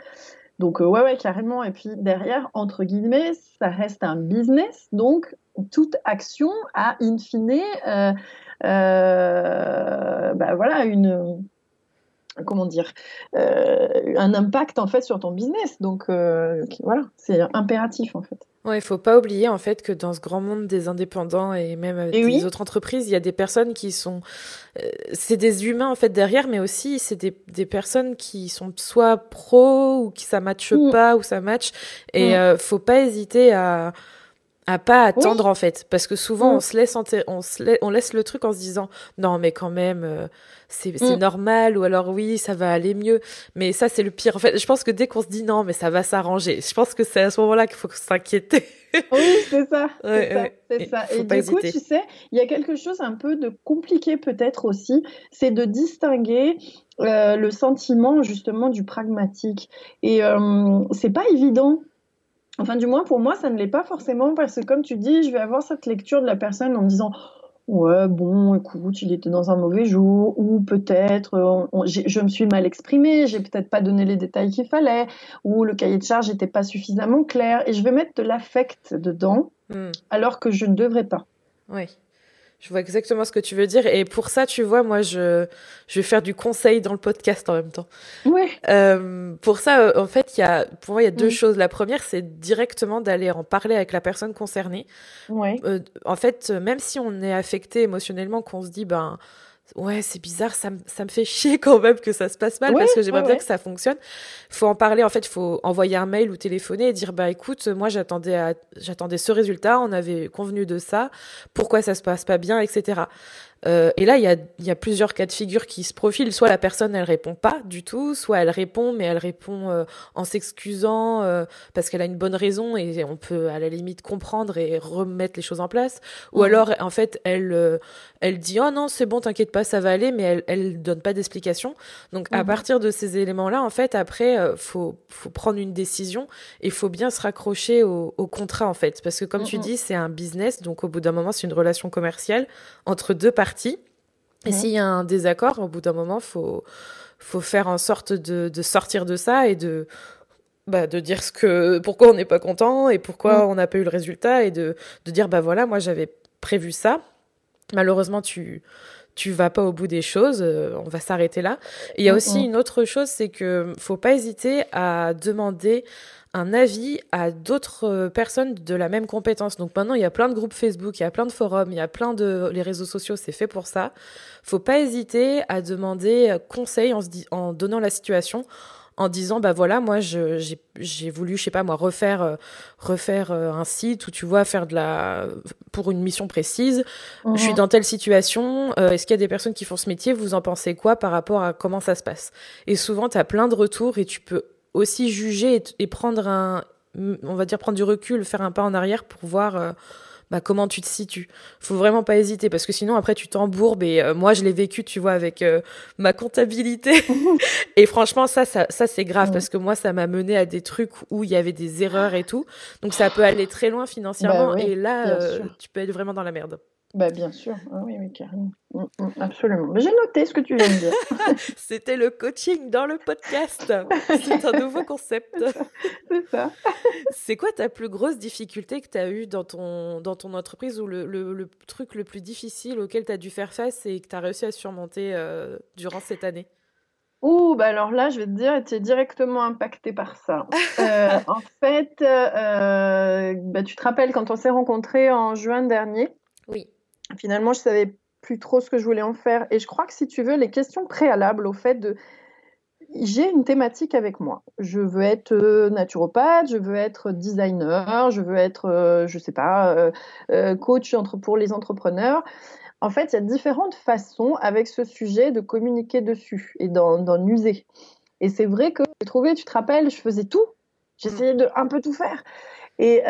Donc euh, ouais, ouais, carrément. Et puis derrière, entre guillemets, ça reste un business, donc toute action a in fine euh, euh, bah voilà, une, comment dire, euh, un impact en fait sur ton business. Donc voilà, c'est impératif en fait. Ouais, il faut pas oublier en fait que dans ce grand monde des indépendants et même des autres entreprises, il y a des personnes qui sont, c'est des humains en fait derrière, mais aussi c'est des, des, personnes qui sont soit pro ou qui ça matche mm. pas ou ça match, et mm. faut pas hésiter à à pas attendre en fait. Parce que souvent mm. on se laisse on se on laisse le truc en se disant non mais quand même euh, c'est mm. normal ou alors oui ça va aller mieux. Mais ça c'est le pire. En fait je pense que dès qu'on se dit non mais ça va s'arranger je pense que c'est à ce moment-là qu'il faut s'inquiéter. Oui c'est ça c'est ça, et, du coup tu sais il y a quelque chose un peu de compliqué peut-être aussi c'est de distinguer euh, le sentiment justement du pragmatique. Et euh, c'est pas évident Enfin, du moins, pour moi, ça ne l'est pas forcément parce que, comme tu dis, je vais avoir cette lecture de la personne en me disant Ouais, bon, écoute, il était dans un mauvais jour, ou peut-être je me suis mal exprimée, j'ai peut-être pas donné les détails qu'il fallait, ou le cahier de charge n'était pas suffisamment clair, et je vais mettre de l'affect dedans, hmm. alors que je ne devrais pas. Oui. Je vois exactement ce que tu veux dire. Et pour ça, tu vois, moi, je, je vais faire du conseil dans le podcast en même temps. Oui. Euh, pour ça, euh, en fait, il y a, pour moi, il y a deux choses. La première, c'est directement d'aller en parler avec la personne concernée. Ouais. Euh, en fait, même si on est affecté émotionnellement, qu'on se dit, ben, ouais, c'est bizarre, ça, ça me fait chier quand même que ça se passe mal parce que j'aimerais bien que ça fonctionne. Faut en parler, en fait, il faut envoyer un mail ou téléphoner et dire, bah écoute, moi j'attendais, j'attendais ce résultat, on avait convenu de ça, pourquoi ça se passe pas bien, etc. Euh, et là, il y a, y a, plusieurs cas de figure qui se profilent. Soit la personne, elle répond pas du tout, soit elle répond, mais elle répond euh, en s'excusant euh, parce qu'elle a une bonne raison et on peut à la limite comprendre et remettre les choses en place. Ou mhm. alors, en fait, elle, elle dit oh non, c'est bon, t'inquiète pas, ça va aller, mais elle, elle donne pas d'explication. Donc, à mhm. partir de ces éléments-là, en fait, après, faut, faut prendre une décision et faut bien se raccrocher au, au contrat, en fait, parce que comme tu mhm. dis, c'est un business, donc au bout d'un moment, c'est une relation commerciale entre deux parties et s'il y a un désaccord, au bout d'un moment, faut faut faire en sorte de, de sortir de ça et de bah, de dire ce que pourquoi on n'est pas content et pourquoi mm. on n'a pas eu le résultat et de, de dire bah voilà moi j'avais prévu ça. Malheureusement tu tu vas pas au bout des choses, euh, on va s'arrêter là. il y a mm, aussi une autre chose, c'est que faut pas hésiter à demander un avis à d'autres euh, personnes de la même compétence. Donc maintenant, il y a plein de groupes Facebook, il y a plein de forums, il y a plein de les réseaux sociaux, c'est fait pour ça. Faut pas hésiter à demander euh, conseil en, se en donnant la situation en disant bah voilà moi j'ai voulu je sais pas moi refaire euh, refaire un site où tu vois faire de la pour une mission précise je suis mhm. dans telle situation est-ce qu'il y a des personnes qui font ce métier? Vous en pensez quoi par rapport à comment ça se passe? Et souvent tu as plein de retours et tu peux aussi juger et, prendre un, on va dire prendre du recul, faire un pas en arrière pour voir euh, bah, comment tu te situes. Faut vraiment pas hésiter parce que sinon après tu t'embourbes et euh, moi je l'ai vécu, tu vois, avec euh, ma comptabilité. et franchement ça, ça, ça c'est grave parce que moi ça m'a mené à des trucs où il y avait des erreurs et tout. Donc ça peut aller très loin financièrement bah et là tu peux être vraiment dans la merde. Bah, bien sûr, ah oui, oui, carrément. Mm, mm, absolument. J'ai noté ce que tu viens de dire. C'était le coaching dans le podcast. C'est un nouveau concept. C'est ça. C'est quoi ta plus grosse difficulté que tu as eue dans ton, dans ton entreprise ou le, le, truc le plus difficile auquel tu as dû faire face et que tu as réussi à surmonter euh, durant cette année? Ouh, bah alors là, je vais te dire, tu es directement impacté par ça. Euh, en fait, euh, bah, tu te rappelles quand on s'est rencontrés en juin dernier? Oui. Finalement, je savais plus trop ce que je voulais en faire. Et je crois que si tu veux, les questions préalables au fait de j'ai une thématique avec moi. Je veux être euh, naturopathe, je veux être designer, je veux être, euh, je sais pas, euh, coach entre, pour les entrepreneurs. En fait, il y a différentes façons avec ce sujet de communiquer dessus et d'en user. Et c'est vrai que j'ai trouvé, tu te rappelles, je faisais tout. J'essayais de un peu tout faire. Et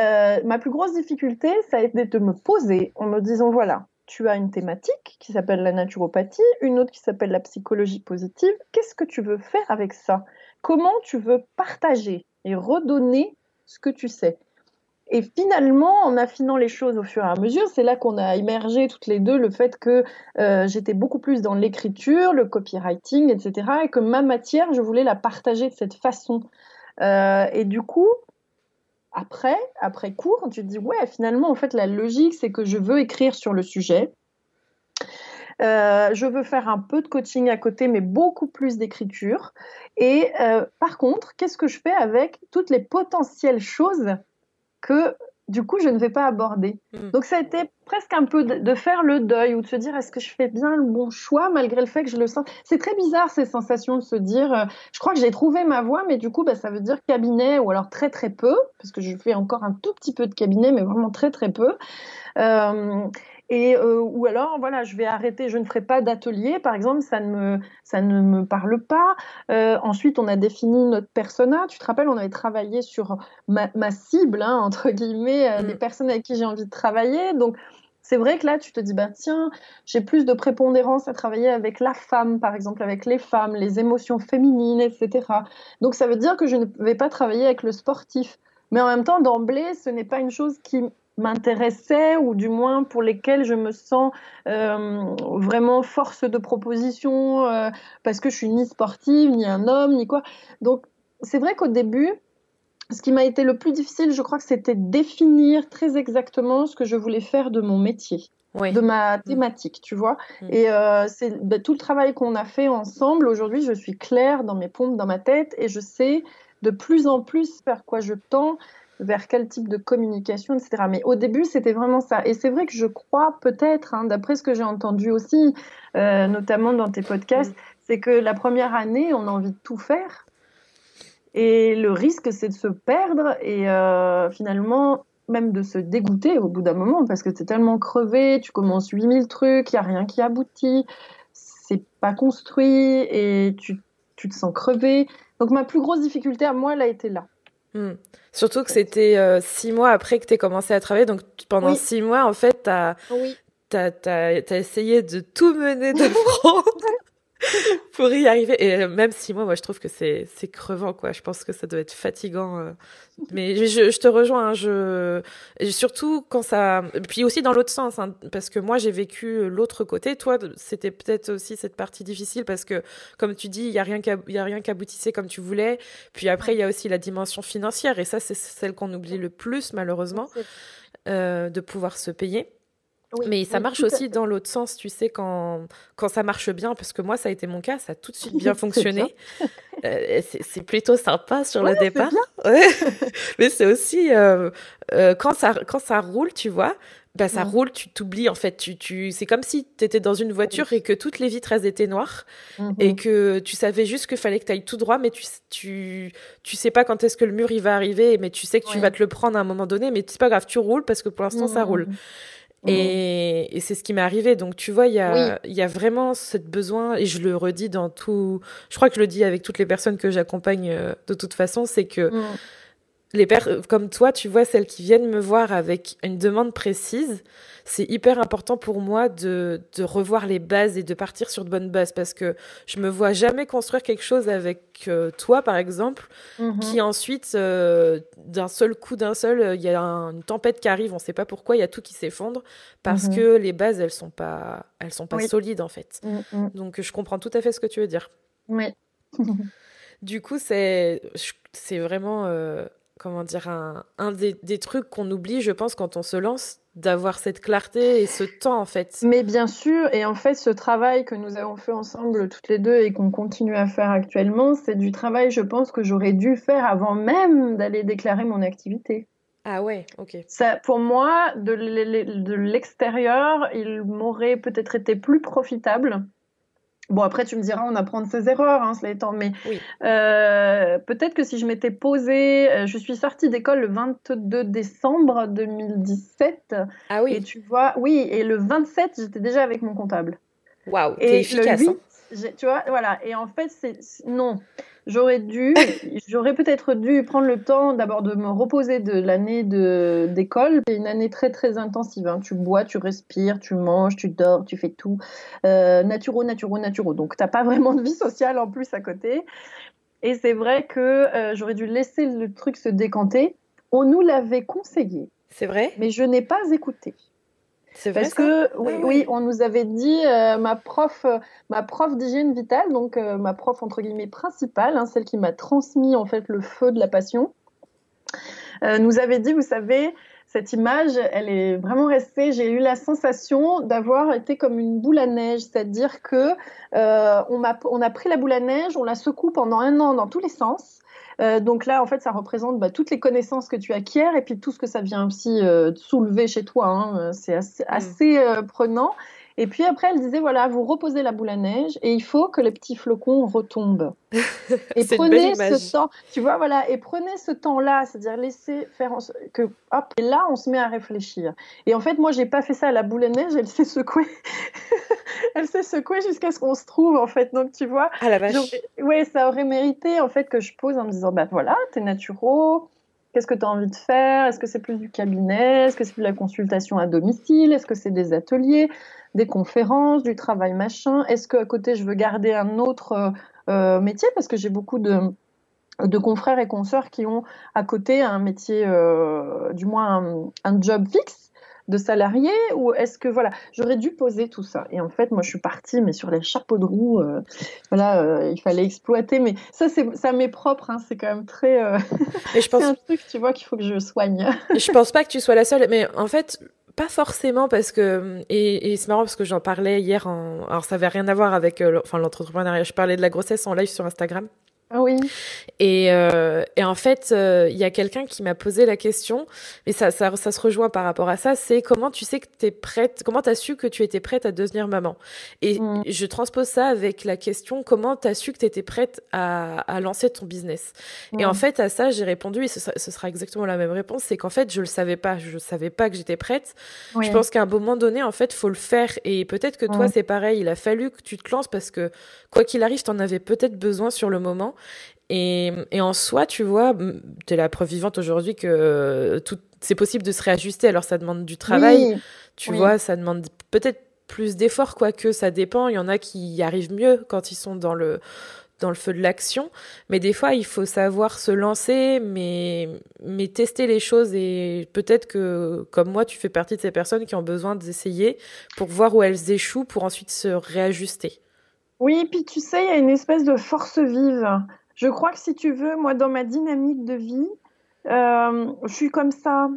ma plus grosse difficulté, ça a été de me poser en me disant voilà, tu as une thématique qui s'appelle la naturopathie, une autre qui s'appelle la psychologie positive. Qu'est-ce que tu veux faire avec ça? Comment tu veux partager et redonner ce que tu sais? Et finalement, en affinant les choses au fur et à mesure, c'est là qu'on a émergé toutes les deux le fait que euh, j'étais beaucoup plus dans l'écriture, le copywriting, etc. Et que ma matière, je voulais la partager de cette façon. Euh, et du coup, après, après cours, tu te dis, ouais, finalement, en fait, la logique, c'est que je veux écrire sur le sujet. Euh, je veux faire un peu de coaching à côté, mais beaucoup plus d'écriture. Et par contre, qu'est-ce que je fais avec toutes les potentielles choses que du coup, je ne vais pas aborder. Mm. Donc, ça a été presque un peu de, faire le deuil ou de se dire est-ce que je fais bien le bon choix malgré le fait que je le sens? C'est très bizarre ces sensations de se dire euh, je crois que j'ai trouvé ma voie, mais du coup, bah, ça veut dire cabinet ou alors très très peu, parce que je fais encore un tout petit peu de cabinet, mais vraiment très très peu. Euh, et euh, ou alors voilà je vais arrêter je ne ferai pas d'atelier par exemple ça ne me ça ne me parle pas euh, ensuite on a défini notre persona tu te rappelles on avait travaillé sur ma, cible hein, entre guillemets euh, des mm. personnes avec qui j'ai envie de travailler donc c'est vrai que là, tu te dis, bah, tiens, j'ai plus de prépondérance à travailler avec la femme, par exemple, avec les femmes, les émotions féminines, etc. Donc, ça veut dire que je ne vais pas travailler avec le sportif. Mais en même temps, d'emblée, ce n'est pas une chose qui m'intéressaient ou du moins pour lesquels je me sens euh, vraiment force de proposition euh, parce que je suis ni sportive, ni un homme, ni quoi. Donc c'est vrai qu'au début, ce qui m'a été le plus difficile, je crois que c'était définir très exactement ce que je voulais faire de mon métier. de ma mm. thématique, tu vois. Mm. Et euh, c'est bah, tout le travail qu'on a fait ensemble. Aujourd'hui, je suis claire dans mes pompes, dans ma tête, et je sais de plus en plus vers quoi je tends vers quel type de communication, etc. Mais au début, c'était vraiment ça. Et c'est vrai que je crois peut-être, hein, d'après ce que j'ai entendu aussi, euh, notamment dans tes podcasts, mm. c'est que la première année, on a envie de tout faire. Et le risque, c'est de se perdre et euh, finalement, même de se dégoûter au bout d'un moment, parce que tu es tellement crevé, tu commences 8000 trucs, il n'y a rien qui aboutit, c'est pas construit et tu, tu te sens crevé. Donc ma plus grosse difficulté à moi, elle a été là. Hmm. Surtout que c'était euh, six mois après que tu commencé à travailler. Donc pendant six mois, en fait, tu as, as, essayé de tout mener de front. Pour y arriver. Et euh, même si moi, moi, je trouve que c'est, c'est crevant, quoi. Je pense que ça doit être fatigant. Euh. Mais je, je, te rejoins. Hein, je... surtout quand ça. Puis aussi dans l'autre sens, hein, parce que moi, j'ai vécu l'autre côté. Toi, c'était peut-être aussi cette partie difficile parce que, comme tu dis, il n'y a rien qui aboutissait comme tu voulais. Puis après, il y a aussi la dimension financière. Et ça, c'est celle qu'on oublie le plus, malheureusement, euh, de pouvoir se payer mais ça marche aussi dans l'autre sens, tu sais, quand, quand ça marche bien, parce que moi, ça a été mon cas, ça a tout de suite bien fonctionné. Euh, c'est plutôt sympa sur le départ. mais c'est aussi euh, euh, quand, ça, quand ça roule, tu vois, bah, ça roule, tu t'oublies en fait. Tu, tu, c'est comme si tu étais dans une voiture et que toutes les vitres étaient noires et mm-hmm. que tu savais juste qu'il fallait que tu ailles tout droit, mais tu, tu, tu sais pas quand est-ce que le mur il va arriver, mais tu sais que tu vas te le prendre à un moment donné, mais c'est pas grave, tu roules parce que pour l'instant ça roule. Mhm. Et, c'est ce qui m'est arrivé. Donc, tu vois, il y a, y a vraiment ce besoin, et je le redis dans tout. Je crois que je le dis avec toutes les personnes que j'accompagne euh, de toute façon, c'est que mhm. les personnes comme toi, tu vois, celles qui viennent me voir avec une demande précise, c'est hyper important pour moi de, de, revoir les bases et de partir sur de bonnes bases parce que je me vois jamais construire quelque chose avec euh, toi, par exemple, mhm. qui ensuite, euh, d'un seul coup, d'un seul, euh, il y a une tempête qui arrive, on sait pas pourquoi, il y a tout qui s'effondre parce mhm. que les bases, elles sont pas, elles sont pas solides en fait. Mm, mm. Donc je comprends tout à fait ce que tu veux dire. Oui. du coup, c'est, c'est vraiment comment dire, un, un des, des, trucs qu'on oublie, je pense, quand on se lance, d'avoir cette clarté et ce temps, en fait. Mais bien sûr, et en fait, ce travail que nous avons fait ensemble toutes les deux et qu'on continue à faire actuellement, c'est du travail, je pense, que j'aurais dû faire avant même d'aller déclarer mon activité. Ah ouais, ok. Ça, pour moi, de l'extérieur, il m'aurait peut-être été plus profitable Bon, après, tu me diras, on apprend de ses erreurs, hein, cela étant, mais euh, peut-être que si je m'étais posée, euh, je suis sortie d'école le 22 décembre 2017. Ah oui. Et tu vois, oui, et le 27, j'étais déjà avec mon comptable. Waouh, t'es efficace. Le 8, hein. Tu vois, voilà. Et en fait, c'est non. J'aurais dû, j'aurais peut-être dû prendre le temps d'abord de me reposer de l'année d'école. C'est une année très très intensive. Hein. Tu bois, tu respires, tu manges, tu dors, tu fais tout. Euh, naturo, naturo, naturo. Donc t'as pas vraiment de vie sociale en plus à côté. Et c'est vrai que euh, j'aurais dû laisser le truc se décanter. On nous l'avait conseillé. C'est vrai? Mais je n'ai pas écouté. C'est vrai. Parce que ah oui, oui, on nous avait dit euh, ma prof, euh, ma prof d'hygiène vitale, donc euh, ma prof entre guillemets principale, hein, celle qui m'a transmis en fait le feu de la passion, nous avait dit, vous savez, cette image, elle est vraiment restée. J'ai eu la sensation d'avoir été comme une boule à neige, c'est-à-dire que on, a, on a pris la boule à neige, on la secoue pendant un an dans tous les sens. Euh, donc là, en fait, ça représente bah, toutes les connaissances que tu acquiers et puis tout ce que ça vient aussi euh, soulever chez toi. Hein. C'est assez, mm. assez euh, prenant. Et puis après, elle disait voilà, vous reposez la boule à neige et il faut que les petits flocons retombent. et prenez ce temps, tu vois, voilà, et prenez ce temps-là, c'est-à-dire laisser faire que, hop, et là, on se met à réfléchir. Et en fait, moi, j'ai pas fait ça à la boule à neige, elle s'est secouée. elle s'est secouée jusqu'à ce qu'on se trouve, en fait. Donc, tu vois. Ah la vache. Oui, ça aurait mérité, en fait, que je pose en me disant bah voilà, t'es naturaux Qu'est-ce que tu as envie de faire? Est-ce que c'est plus du cabinet? Est-ce que c'est plus de la consultation à domicile? Est-ce que c'est des ateliers, des conférences, du travail machin? Est-ce qu'à côté, je veux garder un autre euh, métier? Parce que j'ai beaucoup de, de confrères et consoeurs qui ont à côté un métier, euh, du moins un, job fixe de salarié ou est-ce que voilà j'aurais dû poser tout ça. Et en fait moi je suis partie mais sur les chapeaux de roue euh, voilà euh, il fallait exploiter. Mais ça c'est ça m'est propre hein, c'est quand même très euh... je pense... c'est un truc tu vois qu'il faut que je soigne. Je pense pas que tu sois la seule mais en fait pas forcément parce que et, et c'est marrant parce que j'en parlais hier en alors ça avait rien à voir avec euh, enfin l'entrepreneuriat. Je parlais de la grossesse en live sur Instagram oui. Et, euh, et en fait, euh, il y a quelqu'un qui m'a posé la question, mais ça, ça, ça, se rejoint par rapport à ça, c'est comment tu sais que tu es prête, comment tu as su que tu étais prête à devenir maman? Et mm. je transpose ça avec la question, comment tu as su que tu étais prête à, à, lancer ton business? Et en mm. fait, à ça, j'ai répondu, et ce, ce, sera exactement la même réponse, c'est qu'en fait, je le savais pas, je savais pas que j'étais prête. Je pense qu'à un moment donné, en fait, faut le faire. Et peut-être que toi, c'est pareil, il a fallu que tu te lances parce que, quoi qu'il arrive, tu en avais peut-être besoin sur le moment. Et, et, en soi, tu vois, tu es la preuve vivante aujourd'hui que tout, c'est possible de se réajuster. Alors, ça demande du travail, tu vois, ça demande peut-être plus d'efforts, quoique ça dépend. Il y en a qui y arrivent mieux quand ils sont dans le, dans le feu de l'action. Mais des fois, il faut savoir se lancer, mais, mais tester les choses. Et peut-être que, comme moi, tu fais partie de ces personnes qui ont besoin d'essayer pour voir où elles échouent, pour ensuite se réajuster. Oui, puis tu sais, il y a une espèce de force vive. Je crois que si tu veux, moi, dans ma dynamique de vie, euh, je suis comme ça.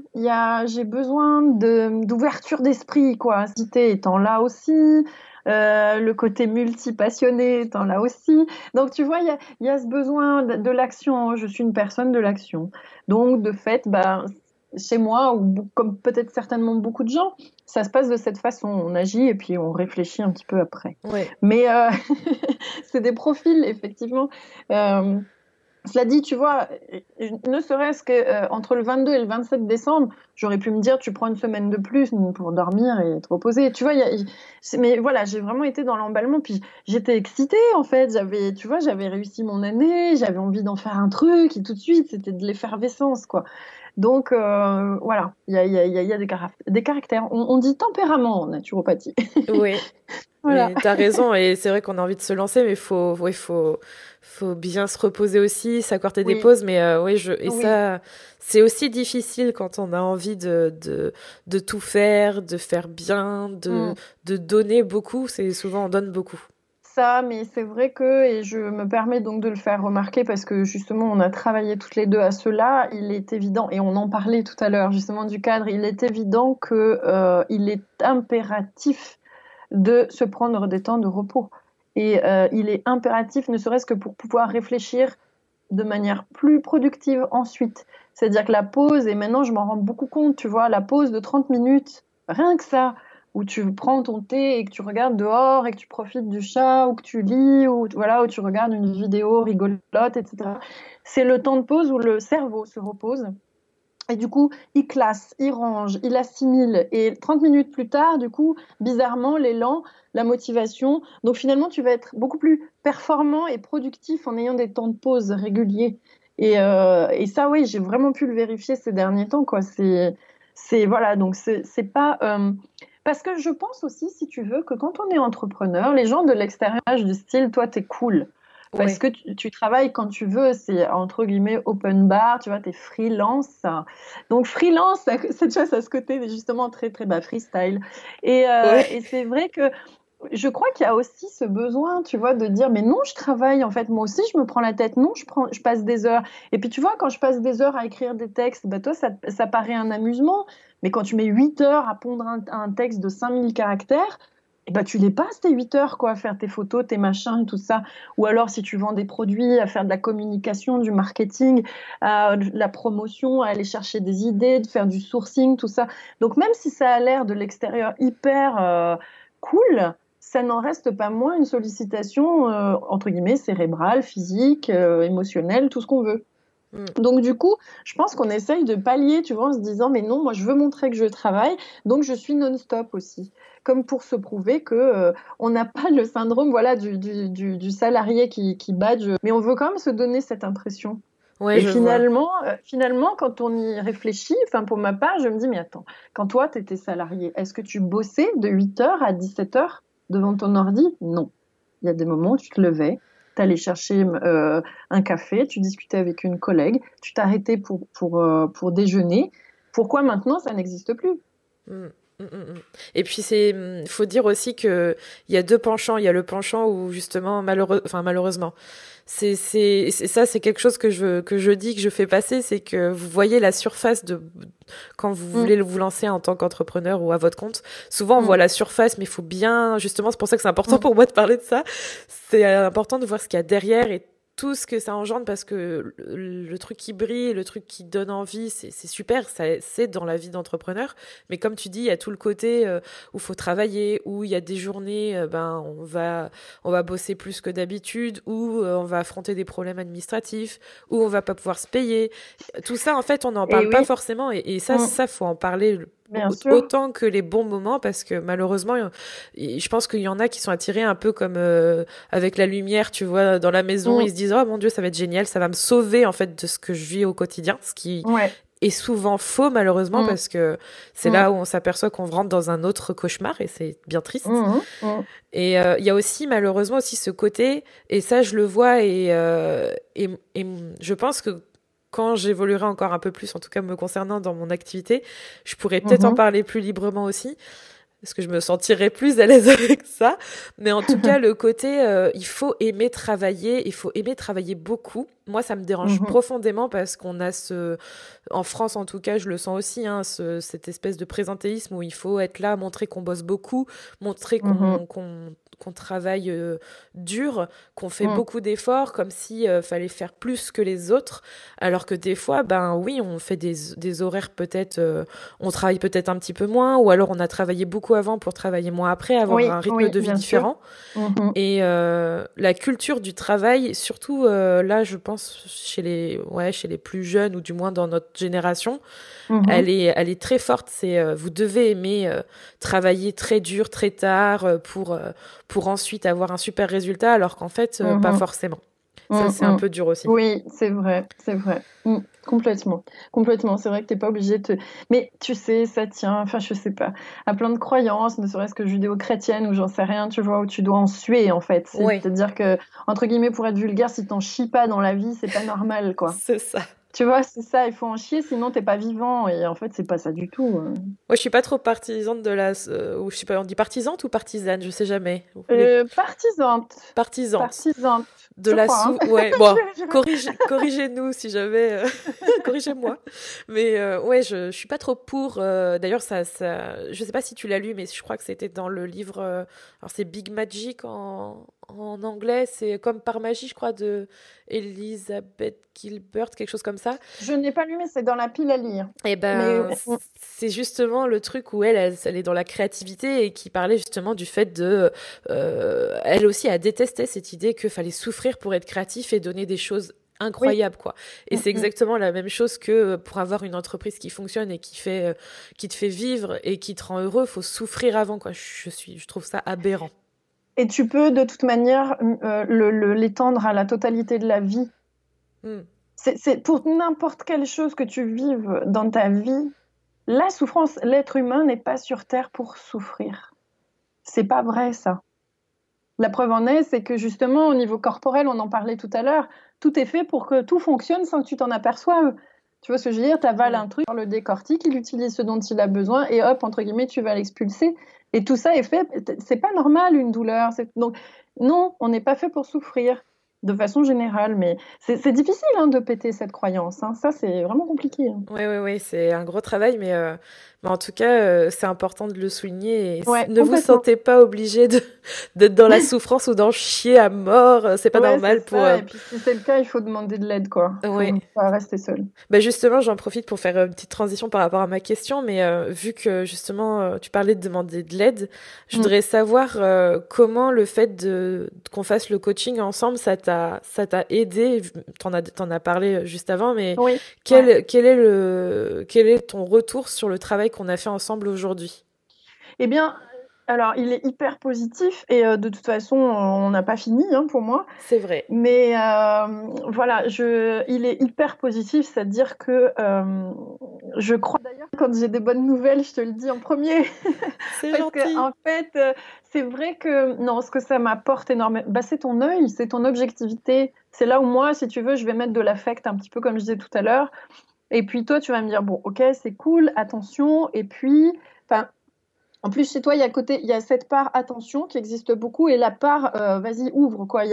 J'ai besoin d'ouverture d'esprit, quoi. Cité étant là aussi, euh, le côté multi-passionné étant là aussi. Donc, tu vois, il y a, y a, ce besoin de, de l'action. Je suis une personne de l'action. Donc, de fait, ben, chez moi, ou comme peut-être certainement beaucoup de gens, ça se passe de cette façon. On agit et puis on réfléchit un petit peu après. Mais euh, c'est des profils, effectivement. Euh, cela dit, tu vois, ne serait-ce qu'entre euh, le 22 et le 27 décembre, j'aurais pu me dire, tu prends une semaine de plus pour dormir et te reposer. Tu vois, y a, mais voilà, j'ai vraiment été dans l'emballement. Puis j'étais excitée, en fait. J'avais, tu vois, j'avais réussi mon année, j'avais envie d'en faire un truc et tout de suite, c'était de l'effervescence, quoi. Donc euh, voilà, il y a, y, a, y a, des, des caractères. On, dit tempérament en naturopathie. Oui, voilà. tu as raison. Et c'est vrai qu'on a envie de se lancer, mais il faut, ouais, faut, faut bien se reposer aussi, s'accorder des pauses. Mais euh, ouais, je, et ça, c'est aussi difficile quand on a envie de, de, de tout faire, de faire bien, de, mm. de donner beaucoup. C'est souvent on donne beaucoup mais c'est vrai que, et je me permets donc de le faire remarquer parce que justement on a travaillé toutes les deux à cela, il est évident, et on en parlait tout à l'heure justement du cadre, il est évident qu'il euh, est impératif de se prendre des temps de repos. Et euh, il est impératif, ne serait-ce que pour pouvoir réfléchir de manière plus productive ensuite. C'est-à-dire que la pause, et maintenant je m'en rends beaucoup compte, tu vois, la pause de 30 minutes, rien que ça, où tu prends ton thé et que tu regardes dehors et que tu profites du chat ou que tu lis ou voilà où tu regardes une vidéo rigolote, etc. C'est le temps de pause où le cerveau se repose Et du coup, il classe, il range, il assimile. Et 30 minutes plus tard, du coup, bizarrement, l'élan, la motivation. Donc finalement, tu vas être beaucoup plus performant et productif en ayant des temps de pause réguliers. Et, euh, ça, oui, j'ai vraiment pu le vérifier ces derniers temps. C'est, voilà, donc pas. Euh, parce que je pense aussi, si tu veux, que quand on est entrepreneur, les gens de l'extérieur du style, toi, t'es cool. Parce que tu, travailles quand tu veux, c'est entre guillemets open bar, tu vois, tu es freelance. Donc freelance, cette chose à ce côté justement très très bas freestyle. Et, euh, et c'est vrai que je crois qu'il y a aussi ce besoin, tu vois, de dire mais non, je travaille en fait, moi aussi je me prends la tête, non, je, passe des heures. Et puis tu vois, quand je passe des heures à écrire des textes, bah toi ça, paraît un amusement, mais quand tu mets 8 heures à pondre un, texte de 5000 caractères, eh ben, tu les passes tes 8 heures quoi, à faire tes photos, tes machins et tout ça. Ou alors si tu vends des produits, à faire de la communication, du marketing, à la promotion, à aller chercher des idées, de faire du sourcing, tout ça. Donc même si ça a l'air de l'extérieur hyper euh, cool, ça n'en reste pas moins une sollicitation, euh, entre guillemets, cérébrale, physique, euh, émotionnelle, tout ce qu'on veut. Mm. Donc du coup, je pense qu'on essaye de pallier, tu vois, en se disant, mais non, moi je veux montrer que je travaille, donc je suis non-stop aussi. Comme pour se prouver que euh, on n'a pas le syndrome, voilà, du, du, du, salarié qui, qui, badge, mais on veut quand même se donner cette impression. Ouais, et finalement, finalement, quand on y réfléchit, enfin pour ma part, je me dis, mais attends, quand toi, tu étais salarié, est-ce que tu bossais de 8h à 17h devant ton ordi? Non. Il y a des moments où tu te levais, tu allais chercher euh, un café, tu discutais avec une collègue, tu t'arrêtais pour, pour, euh, déjeuner. Pourquoi maintenant ça n'existe plus? Mmh, Et puis c'est, faut dire aussi que il y a deux penchants. Il y a le penchant où justement malheureux, enfin malheureusement, c'est c'est ça c'est quelque chose que je que je dis que je fais passer c'est que vous voyez la surface de quand vous mm. voulez vous lancer en tant qu'entrepreneur ou à votre compte souvent on mm. voit la surface mais il faut bien justement c'est pour ça que c'est important mm. pour moi de parler de ça c'est important de voir ce qu'il y a derrière et tout ce que ça engendre parce que le, truc qui brille, le truc qui donne envie, c'est super, c'est dans la vie d'entrepreneur. Mais comme tu dis, il y a tout le côté euh, où faut travailler, où il y a des journées, euh, ben on va on va bosser plus que d'habitude, où euh, on va affronter des problèmes administratifs, où on va pas pouvoir se payer. Tout ça, en fait, on n'en parle pas forcément, et, et ça, mm. ça faut en parler autant que les bons moments parce que malheureusement je pense qu'il y en a qui sont attirés un peu comme euh, avec la lumière tu vois dans la maison mm. ils se disent oh mon dieu ça va être génial ça va me sauver en fait de ce que je vis au quotidien ce qui est souvent faux malheureusement mm. parce que c'est mm. là où on s'aperçoit qu'on rentre dans un autre cauchemar et c'est bien triste et euh, il y a aussi malheureusement aussi ce côté et ça je le vois et, euh, et, et je pense que quand j'évoluerai encore un peu plus, en tout cas me concernant dans mon activité, je pourrais peut-être en mhm. parler plus librement aussi. Parce que je me sentirais plus à l'aise avec ça. Mais en tout cas, le côté, euh, il faut aimer travailler, il faut aimer travailler beaucoup. Moi, ça me dérange mhm. profondément parce qu'on a ce, en France en tout cas, je le sens aussi, hein, ce, cette espèce de présentéisme où il faut être là, montrer qu'on bosse beaucoup, montrer qu'on mhm qu'on travaille euh, dur, qu'on fait mm. beaucoup d'efforts, comme si euh, fallait faire plus que les autres, alors que des fois, ben oui, on fait des, des horaires peut-être, euh, on travaille peut-être un petit peu moins, ou alors on a travaillé beaucoup avant pour travailler moins après, avoir un rythme de vie différent. Et la culture du travail, surtout là, je pense chez les, ouais, chez les plus jeunes ou du moins dans notre génération, mm-hmm. elle est, elle est très forte. C'est, vous devez aimer travailler très dur, très tard pour pour ensuite avoir un super résultat, alors qu'en fait, euh, pas mhm. forcément. Ça, mhm, c'est un mhm. peu dur aussi. Oui, c'est vrai, c'est vrai. Complètement. Complètement. C'est vrai que tu n'es pas obligé de. Mais tu sais, ça tient, enfin, je sais pas, à plein de croyances, ne serait-ce que judéo-chrétiennes ou j'en sais rien, tu vois, où tu dois en suer, en fait. C'est-à-dire que, entre guillemets, pour être vulgaire, si t'en chies pas dans la vie, c'est pas normal, quoi. c'est ça. Tu vois, c'est ça, il faut en chier, sinon t'es pas vivant. Et en fait, c'est pas ça du tout. Moi, je suis pas trop partisane de la. Euh, ou je sais pas, on dit partisante ou partisane Je sais jamais. Euh, partisante. Partisante. Partisante de la soupe. Hein. Ouais, bon, corrigez-nous si j'avais. Euh, corrigez-moi. Mais euh, ouais, je, je suis pas trop pour. Euh, d'ailleurs, ça, ça, je sais pas si tu l'as lu, mais je crois que c'était dans le livre. alors, c'est Big Magic en, en anglais. C'est comme par magie, je crois, de Elizabeth Gilbert, quelque chose comme ça. Je n'ai pas lu, mais c'est dans la pile à lire. Et eh ben, c'est justement le truc où elle, elle, est dans la créativité et qui parlait justement du fait de. elle aussi a détesté cette idée qu'il fallait souffrir pour être créatif et donner des choses incroyable quoi. Et c'est exactement la même chose que pour avoir une entreprise qui fonctionne et qui fait qui te fait vivre et qui te rend heureux, faut souffrir avant quoi. Je suis je trouve ça aberrant. Et tu peux de toute manière l'étendre à la totalité de la vie. Hmm. C'est pour n'importe quelle chose que tu vives dans ta vie, la souffrance, l'être humain n'est pas sur terre pour souffrir. C'est pas vrai ça. La preuve en est, c'est que justement au niveau corporel, on en parlait tout à l'heure, tout est fait pour que tout fonctionne sans que tu t'en aperçoives. Tu vois ce que je veux dire? Tu avales un truc, le décortique, il utilise ce dont il a besoin et hop, entre guillemets, tu vas l'expulser. Et tout ça est fait. C'est pas normal une douleur. Donc non, on n'est pas fait pour souffrir de façon générale. Mais c'est difficile hein, de péter cette croyance. Hein. Ça, c'est vraiment compliqué. Oui, oui, oui, c'est un gros travail, mais euh, en tout cas, euh, c'est important de le souligner. ne vous sentez pas obligé d'être dans la souffrance ou d'en chier à mort. Euh, c'est pas normal pour. Euh, Et puis si c'est le cas, il faut demander de l'aide, quoi. Oui. Pas rester seul. Bah justement, j'en profite pour faire une petite transition par rapport à ma question, mais vu que justement tu parlais de demander de l'aide, je mm. voudrais savoir comment le fait de qu'on fasse le coaching ensemble, ça t'a ça t'a aidé. T'en as t'en as parlé juste avant, mais quel quel est le quel est ton retour sur le travail qu'on a fait ensemble aujourd'hui Eh bien, alors, il est hyper positif et euh, de toute façon, on n'a pas fini hein, pour moi. C'est vrai. Mais euh, voilà, je, il est hyper positif, c'est-à-dire que euh, je crois d'ailleurs, quand j'ai des bonnes nouvelles, je te le dis en premier. C'est gentil. Que, en fait, c'est vrai que non, ce que ça m'apporte énormément, bah, c'est ton œil, c'est ton objectivité. C'est là où moi, si tu veux, je vais mettre de l'affect, un petit peu comme je disais tout à l'heure. Et puis toi, tu vas me dire, bon, ok, c'est cool, attention. Et puis, en plus, chez toi, il y a cette part attention qui existe beaucoup et la part, euh, vas-y, ouvre, quoi.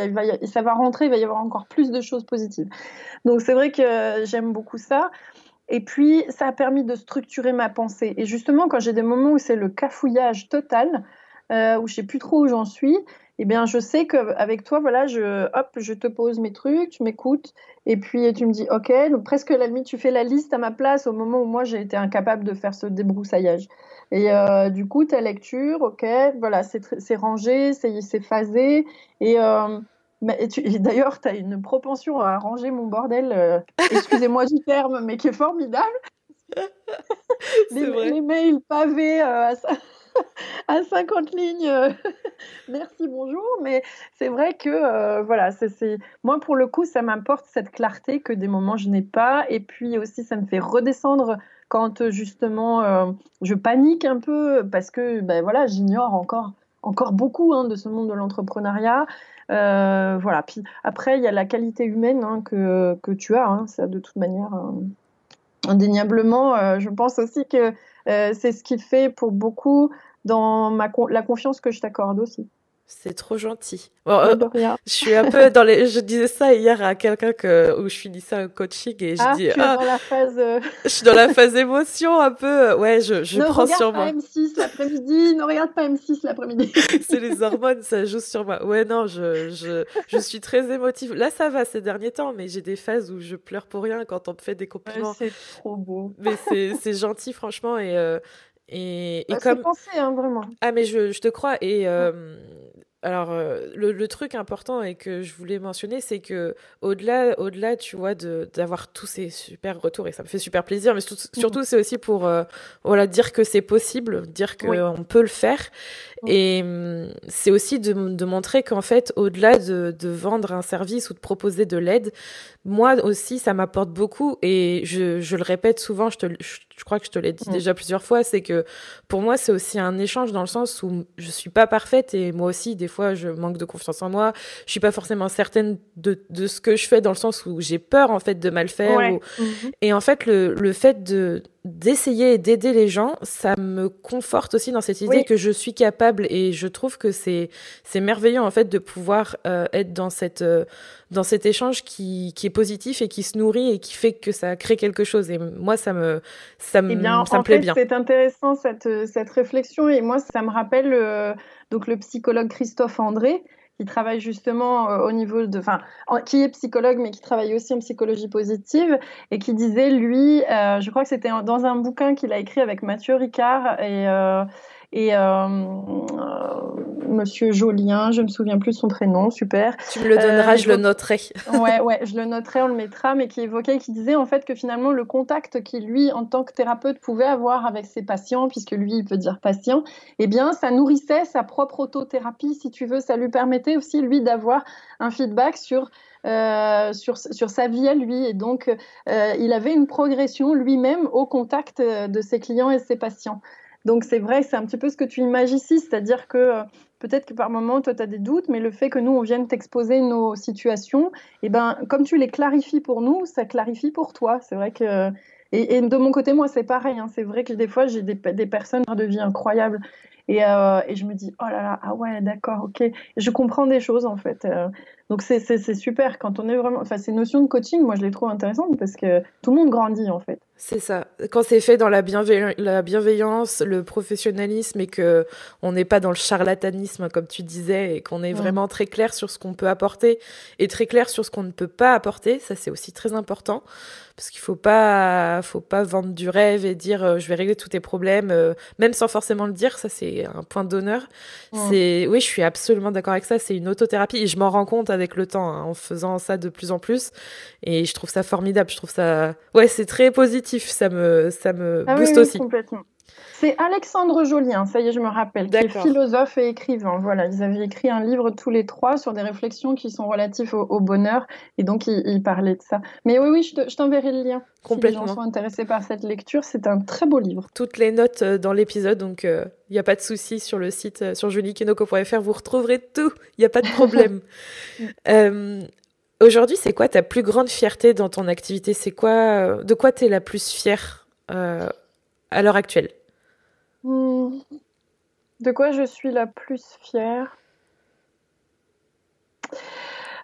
Ça va rentrer, il va y avoir encore plus de choses positives. Donc, c'est vrai que j'aime beaucoup ça. Et puis, ça a permis de structurer ma pensée. Et justement, quand j'ai des moments où c'est le cafouillage total, euh, où je sais plus trop où j'en suis, eh bien, je sais qu'avec toi, voilà, je, hop, je te pose mes trucs, tu m'écoutes, et puis tu me dis, ok, donc presque à la limite, tu fais la liste à ma place au moment où moi j'ai été incapable de faire ce débroussaillage. Et euh, du coup, ta lecture, ok, voilà, c'est rangé, c'est phasé, et, euh, d'ailleurs, tu as une propension à ranger mon bordel, euh, excusez-moi du terme, mais qui est formidable. les, vrai. les, mails pavés à ça à 50 lignes. Euh, merci, bonjour. Mais c'est vrai que, euh, voilà, c'est moi, pour le coup, ça m'importe cette clarté que des moments je n'ai pas. Et puis aussi, ça me fait redescendre quand justement euh, je panique un peu parce que, ben voilà, j'ignore encore, encore beaucoup hein, de ce monde de l'entrepreneuriat. voilà. Puis après, il y a la qualité humaine hein, que, que, tu as. Hein, ça, de toute manière, indéniablement, je pense aussi que c'est ce qui fait pour beaucoup dans ma, la confiance que je t'accorde aussi. C'est trop gentil. Euh, je suis un peu dans les. Je disais ça hier à quelqu'un que où je finissais un coaching et je ah, dis. Tu ah, dans la phase. Euh, je suis dans la phase émotion un peu. Ouais, je, je prends sur moi. Ne regarde pas M6 l'après-midi. Ne regarde pas M6 l'après-midi. c'est les hormones, ça joue sur moi. Ouais, non, je, je, je suis très émotive. Là, ça va ces derniers temps, mais j'ai des phases où je pleure pour rien quand on me fait des compliments. c'est trop beau. Mais c'est gentil, franchement, et. Euh, et, et bah, comme pensé, hein, vraiment. Ah mais je, je te crois. Et euh, alors, euh, le, truc important et que je voulais mentionner, c'est que au-delà, au-delà, tu vois, d'avoir tous ces super retours et ça me fait super plaisir, mais surtout, c'est aussi pour euh, voilà dire que c'est possible, dire qu'on peut le faire, et hum, c'est aussi de, de montrer qu'en fait, au-delà de, de, vendre un service ou de proposer de l'aide, moi aussi, ça m'apporte beaucoup et je, je, le répète souvent, je, te, je, crois que je te l'ai dit déjà plusieurs fois, c'est que pour moi, c'est aussi un échange dans le sens où je suis pas parfaite et moi aussi, des fois, je manque de confiance en moi. Je suis pas forcément certaine de, de ce que je fais dans le sens où j'ai peur, en fait, de mal faire. Mhm. Et en fait, le, le fait de, d'essayer et d'aider les gens, ça me conforte aussi dans cette idée que je suis capable et je trouve que c'est c'est merveilleux en fait de pouvoir euh, être dans cette euh, dans cet échange qui, qui est positif et qui se nourrit et qui fait que ça crée quelque chose. Et moi ça me ça me eh ça me plaît bien. C'est intéressant cette cette réflexion. Et moi ça me rappelle euh, donc le psychologue Christophe André qui travaille justement euh, au niveau de, enfin, qui est psychologue mais qui travaille aussi en psychologie positive et qui disait lui, euh, je crois que c'était dans un bouquin qu'il a écrit avec Mathieu Ricard et euh, et Monsieur Jolien, je me souviens plus de son prénom, super. Tu me le donneras, je le noterai. ouais, ouais, je le noterai, on le mettra, mais qui évoquait, qui disait en fait que finalement le contact qu'il lui, en tant que thérapeute, pouvait avoir avec ses patients, puisque lui, il peut dire patient, eh bien, ça nourrissait sa propre autothérapie, si tu veux, ça lui permettait aussi lui d'avoir un feedback sur euh, sur, sur, sa vie à lui. Et donc, euh, il avait une progression lui-même au contact euh, de ses clients et ses patients. Donc, c'est vrai, c'est un petit peu ce que tu imagines ici, c'est-à-dire que peut-être que par moment, toi, tu as des doutes, mais le fait que nous, on vienne t'exposer nos situations, eh ben, comme tu les clarifies pour nous, ça clarifie pour toi. C'est vrai que. Et, de mon côté, moi, c'est pareil. Hein. C'est vrai que des fois, j'ai des, personnes de vie incroyables. Et, et, je me dis, oh là là, ah ouais, d'accord, ok. Je comprends des choses, en fait. Donc c'est super quand on est vraiment. Enfin, ces notions de coaching, moi je les trouve intéressantes parce que tout le monde grandit en fait. C'est ça. Quand c'est fait dans la, la, bienveillance, le professionnalisme et que on n'est pas dans le charlatanisme comme tu disais et qu'on est vraiment très clair sur ce qu'on peut apporter et très clair sur ce qu'on ne peut pas apporter, ça c'est aussi très important parce qu'il faut pas faut pas vendre du rêve et dire euh, je vais régler tous tes problèmes euh, même sans forcément le dire, ça c'est un point d'honneur. C'est oui, je suis absolument d'accord avec ça, c'est une autothérapie et je m'en rends compte avec le temps hein, en faisant ça de plus en plus et je trouve ça formidable, je trouve ça ouais, c'est très positif, ça me ça me ah booste aussi. Complètement. C'est Alexandre Jolien, ça y est, je me rappelle, qui est philosophe et écrivain. Voilà, ils avaient écrit un livre tous les trois sur des réflexions qui sont relatives au, bonheur, et donc ils, parlaient de ça. Mais oui, oui, je t'enverrai le lien. Complètement. Si les gens sont intéressés par cette lecture, c'est un très beau livre. Toutes les notes euh, dans l'épisode, donc il euh, n'y a pas de souci sur le site, euh, sur juliekenoko.fr, vous retrouverez tout, il n'y a pas de problème. Aujourd'hui, c'est quoi ta plus grande fierté dans ton activité? C'est quoi, de quoi tu es la plus fière à l'heure actuelle Hmm. De quoi je suis la plus fière?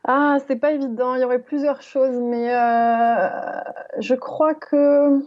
Ah, c'est pas évident. Il y aurait plusieurs choses, mais euh, je crois que.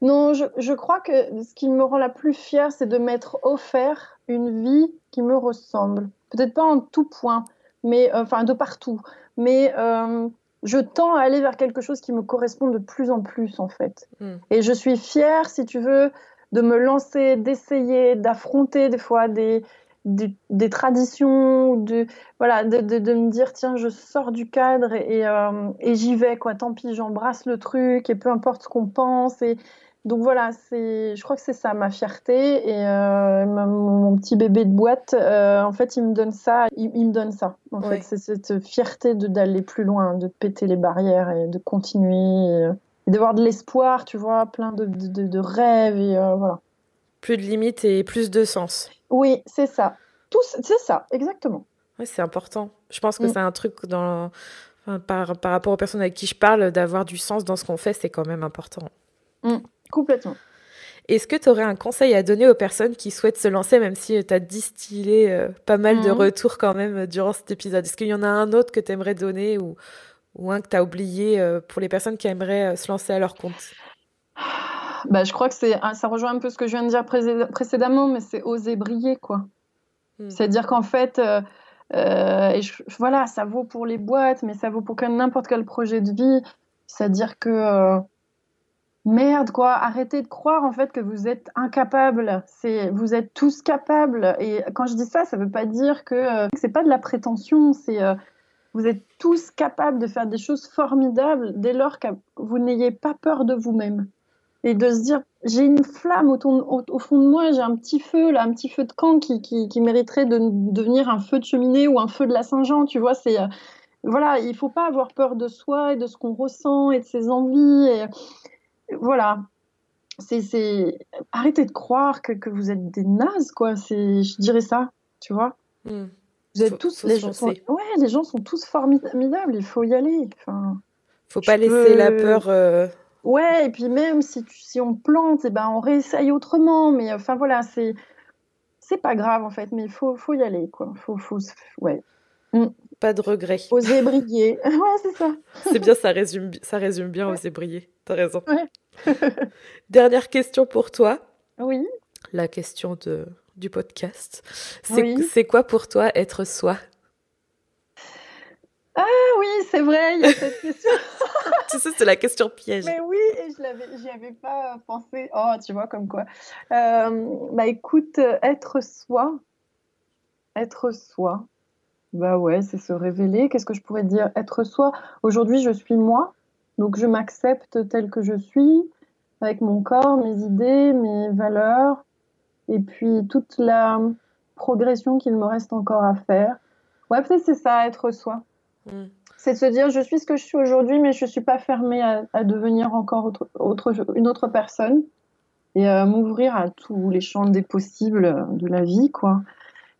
Non, je, crois que ce qui me rend la plus fière, c'est de m'être offert une vie qui me ressemble. Peut-être pas en tout point, mais euh, enfin de partout, mais euh, je tends à aller vers quelque chose qui me correspond de plus en plus en fait. Hmm. Et je suis fière, si tu veux, de me lancer, d'essayer, d'affronter des fois des, des, traditions, de, voilà, de, de, me dire tiens, je sors du cadre et, euh, et j'y vais, quoi. Tant pis, j'embrasse le truc et peu importe ce qu'on pense. Et donc voilà, c'est, je crois que c'est ça ma fierté et euh, mon, petit bébé de boîte, euh, en fait, il me donne ça, il, me donne ça. En fait, c'est cette fierté de d'aller plus loin, de péter les barrières et de continuer d'avoir de l'espoir, tu vois, plein de, de, de rêves et euh, voilà. Plus de limites et plus de sens. Oui, c'est ça. C'est ça, exactement. Oui, c'est important. Je pense que mm. c'est un truc dans, par, par, rapport aux personnes avec qui je parle, d'avoir du sens dans ce qu'on fait, c'est quand même important. Mm, complètement. Est-ce que tu aurais un conseil à donner aux personnes qui souhaitent se lancer, même si tu as distillé euh, pas mal de mm. retours quand même euh, durant cet épisode? Est-ce qu'il y en a un autre que tu aimerais donner ou, ou un que tu as oublié euh, pour les personnes qui aimeraient euh, se lancer à leur compte? Bah, Je crois que c'est, ça rejoint un peu ce que je viens de dire précédemment, mais c'est oser briller. quoi. Hmm. C'est-à-dire qu'en fait, euh, et voilà, ça vaut pour les boîtes, mais ça vaut pour n'importe quel projet de vie. C'est-à-dire que merde quoi. Arrêtez de croire en fait que vous êtes incapable. C'est vous êtes tous capables. Et quand je dis ça ça veut pas dire que c'est pas de la prétention. C'est vous êtes tous capables de faire des choses formidables dès lors que vous n'ayez pas peur de vous-même. Et de se dire, j'ai une flamme au, fond de moi, j'ai un petit feu, là, un petit feu de camp qui, mériterait de devenir un feu de cheminée ou un feu de la Saint-Jean, tu vois, c'est... Euh, voilà, il faut pas avoir peur de soi et de ce qu'on ressent et de ses envies. Voilà, c'est arrêtez de croire que, que, vous êtes des nazes quoi c'est je dirais ça tu vois hmm. Vous êtes tous les gens. Sont... Ouais, les gens sont tous formidables. Il faut y aller. Enfin, faut pas laisser la peur. Euh, ouais, et puis même si, si on plante, et eh ben on réessaye autrement. Mais enfin voilà, c'est c'est pas grave en fait, mais il faut faut y aller quoi. Faut faut ouais. Mm. Pas de regret. Oser briller. ouais, c'est ça. c'est bien, ça résume ça résume bien oser briller. T'as raison. Ouais. Dernière question pour toi. Oui. La question de du podcast. C'est quoi pour toi être soi? Ah oui, c'est vrai, il y a cette question. tu sais, c'est la question piège. Mais oui, et je n'y avais pas pensé. Oh, tu vois, comme quoi. Euh, bah écoute, être soi, être soi. Bah ouais, c'est se révéler. Qu'est-ce que je pourrais dire? Être soi. Aujourd'hui, je suis moi, donc je m'accepte tel que je suis, avec mon corps, mes idées, mes valeurs, et puis toute la progression qu'il me reste encore à faire. Ouais, peut-être c'est ça, être soi. Mm. C'est de se dire, je suis ce que je suis aujourd'hui, mais je ne suis pas fermée à, devenir encore autre, une autre personne et à m'ouvrir à tous les champs des possibles de la vie, quoi.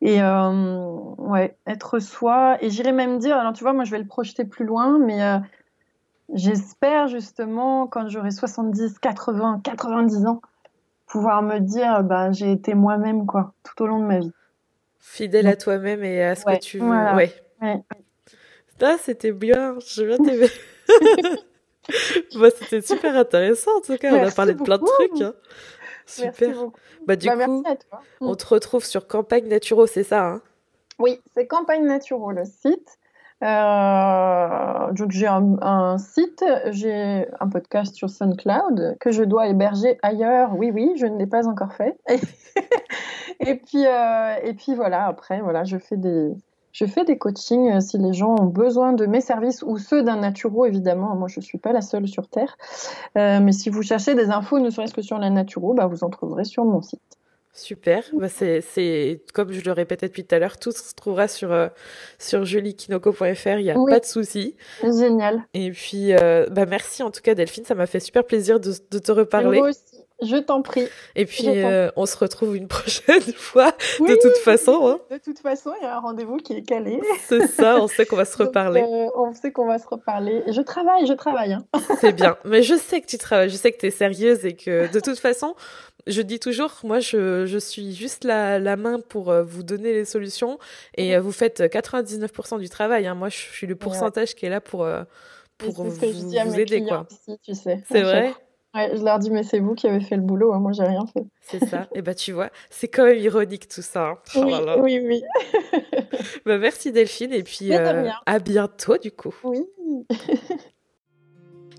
Et euh, ouais, être soi. Et j'irais même dire, alors tu vois, moi je vais le projeter plus loin, mais euh, j'espère justement, quand j'aurai 70, 80, 90 ans, pouvoir me dire, bah, j'ai été moi-même, quoi, tout au long de ma vie. Fidèle à toi-même et à ce que tu veux. Ouais. ouais. Ah, c'était bien, j'ai bien aimé. bah, c'était super intéressant en tout cas, on a parlé de plein de trucs. Hein. Super. Bah, du bah, coup, on te retrouve sur Campagne Naturo, c'est ça hein? Oui, c'est Campagne Naturo le site. Euh, donc j'ai un, site, j'ai un podcast sur SoundCloud que je dois héberger ailleurs. Oui, oui, je ne l'ai pas encore fait. et puis, euh, et puis voilà. Après, voilà, je fais des, je fais des coachings euh, si les gens ont besoin de mes services ou ceux d'un naturo, évidemment. Moi, je ne suis pas la seule sur Terre. Mais si vous cherchez des infos, ne serait-ce que sur la naturo, bah, vous en trouverez sur mon site. Super. Bah c'est, comme je le répétais depuis tout à l'heure, tout se trouvera sur, euh, sur juliekinoko.fr. Il n'y a pas de souci. Génial. Et puis, bah merci en tout cas, Delphine. Ça m'a fait super plaisir de, de te reparler. Moi aussi. Je t'en prie. Et puis, euh, on se retrouve une prochaine fois, de toute façon. Hein. De toute façon, il y a un rendez-vous qui est calé. C'est ça, on sait qu'on va se reparler. Euh, on sait qu'on va se reparler. Je travaille, je travaille. Hein. C'est bien. Mais je sais que tu travailles, je sais que tu es sérieuse et que de toute façon, je dis toujours, moi, je, je suis juste la, la, main pour euh, vous donner les solutions et vous faites 99% du travail. Hein. Moi, je suis le pourcentage qui est là pour, pour vous, vous aider. Quoi. tu sais. C'est vrai je leur dis, mais c'est vous qui avez fait le boulot, hein, moi j'ai rien fait. C'est ça. Et bah tu vois, c'est quand même ironique tout ça. Hein. Oh oui, oui, bah, merci Delphine, et puis euh, à bientôt du coup. Oui.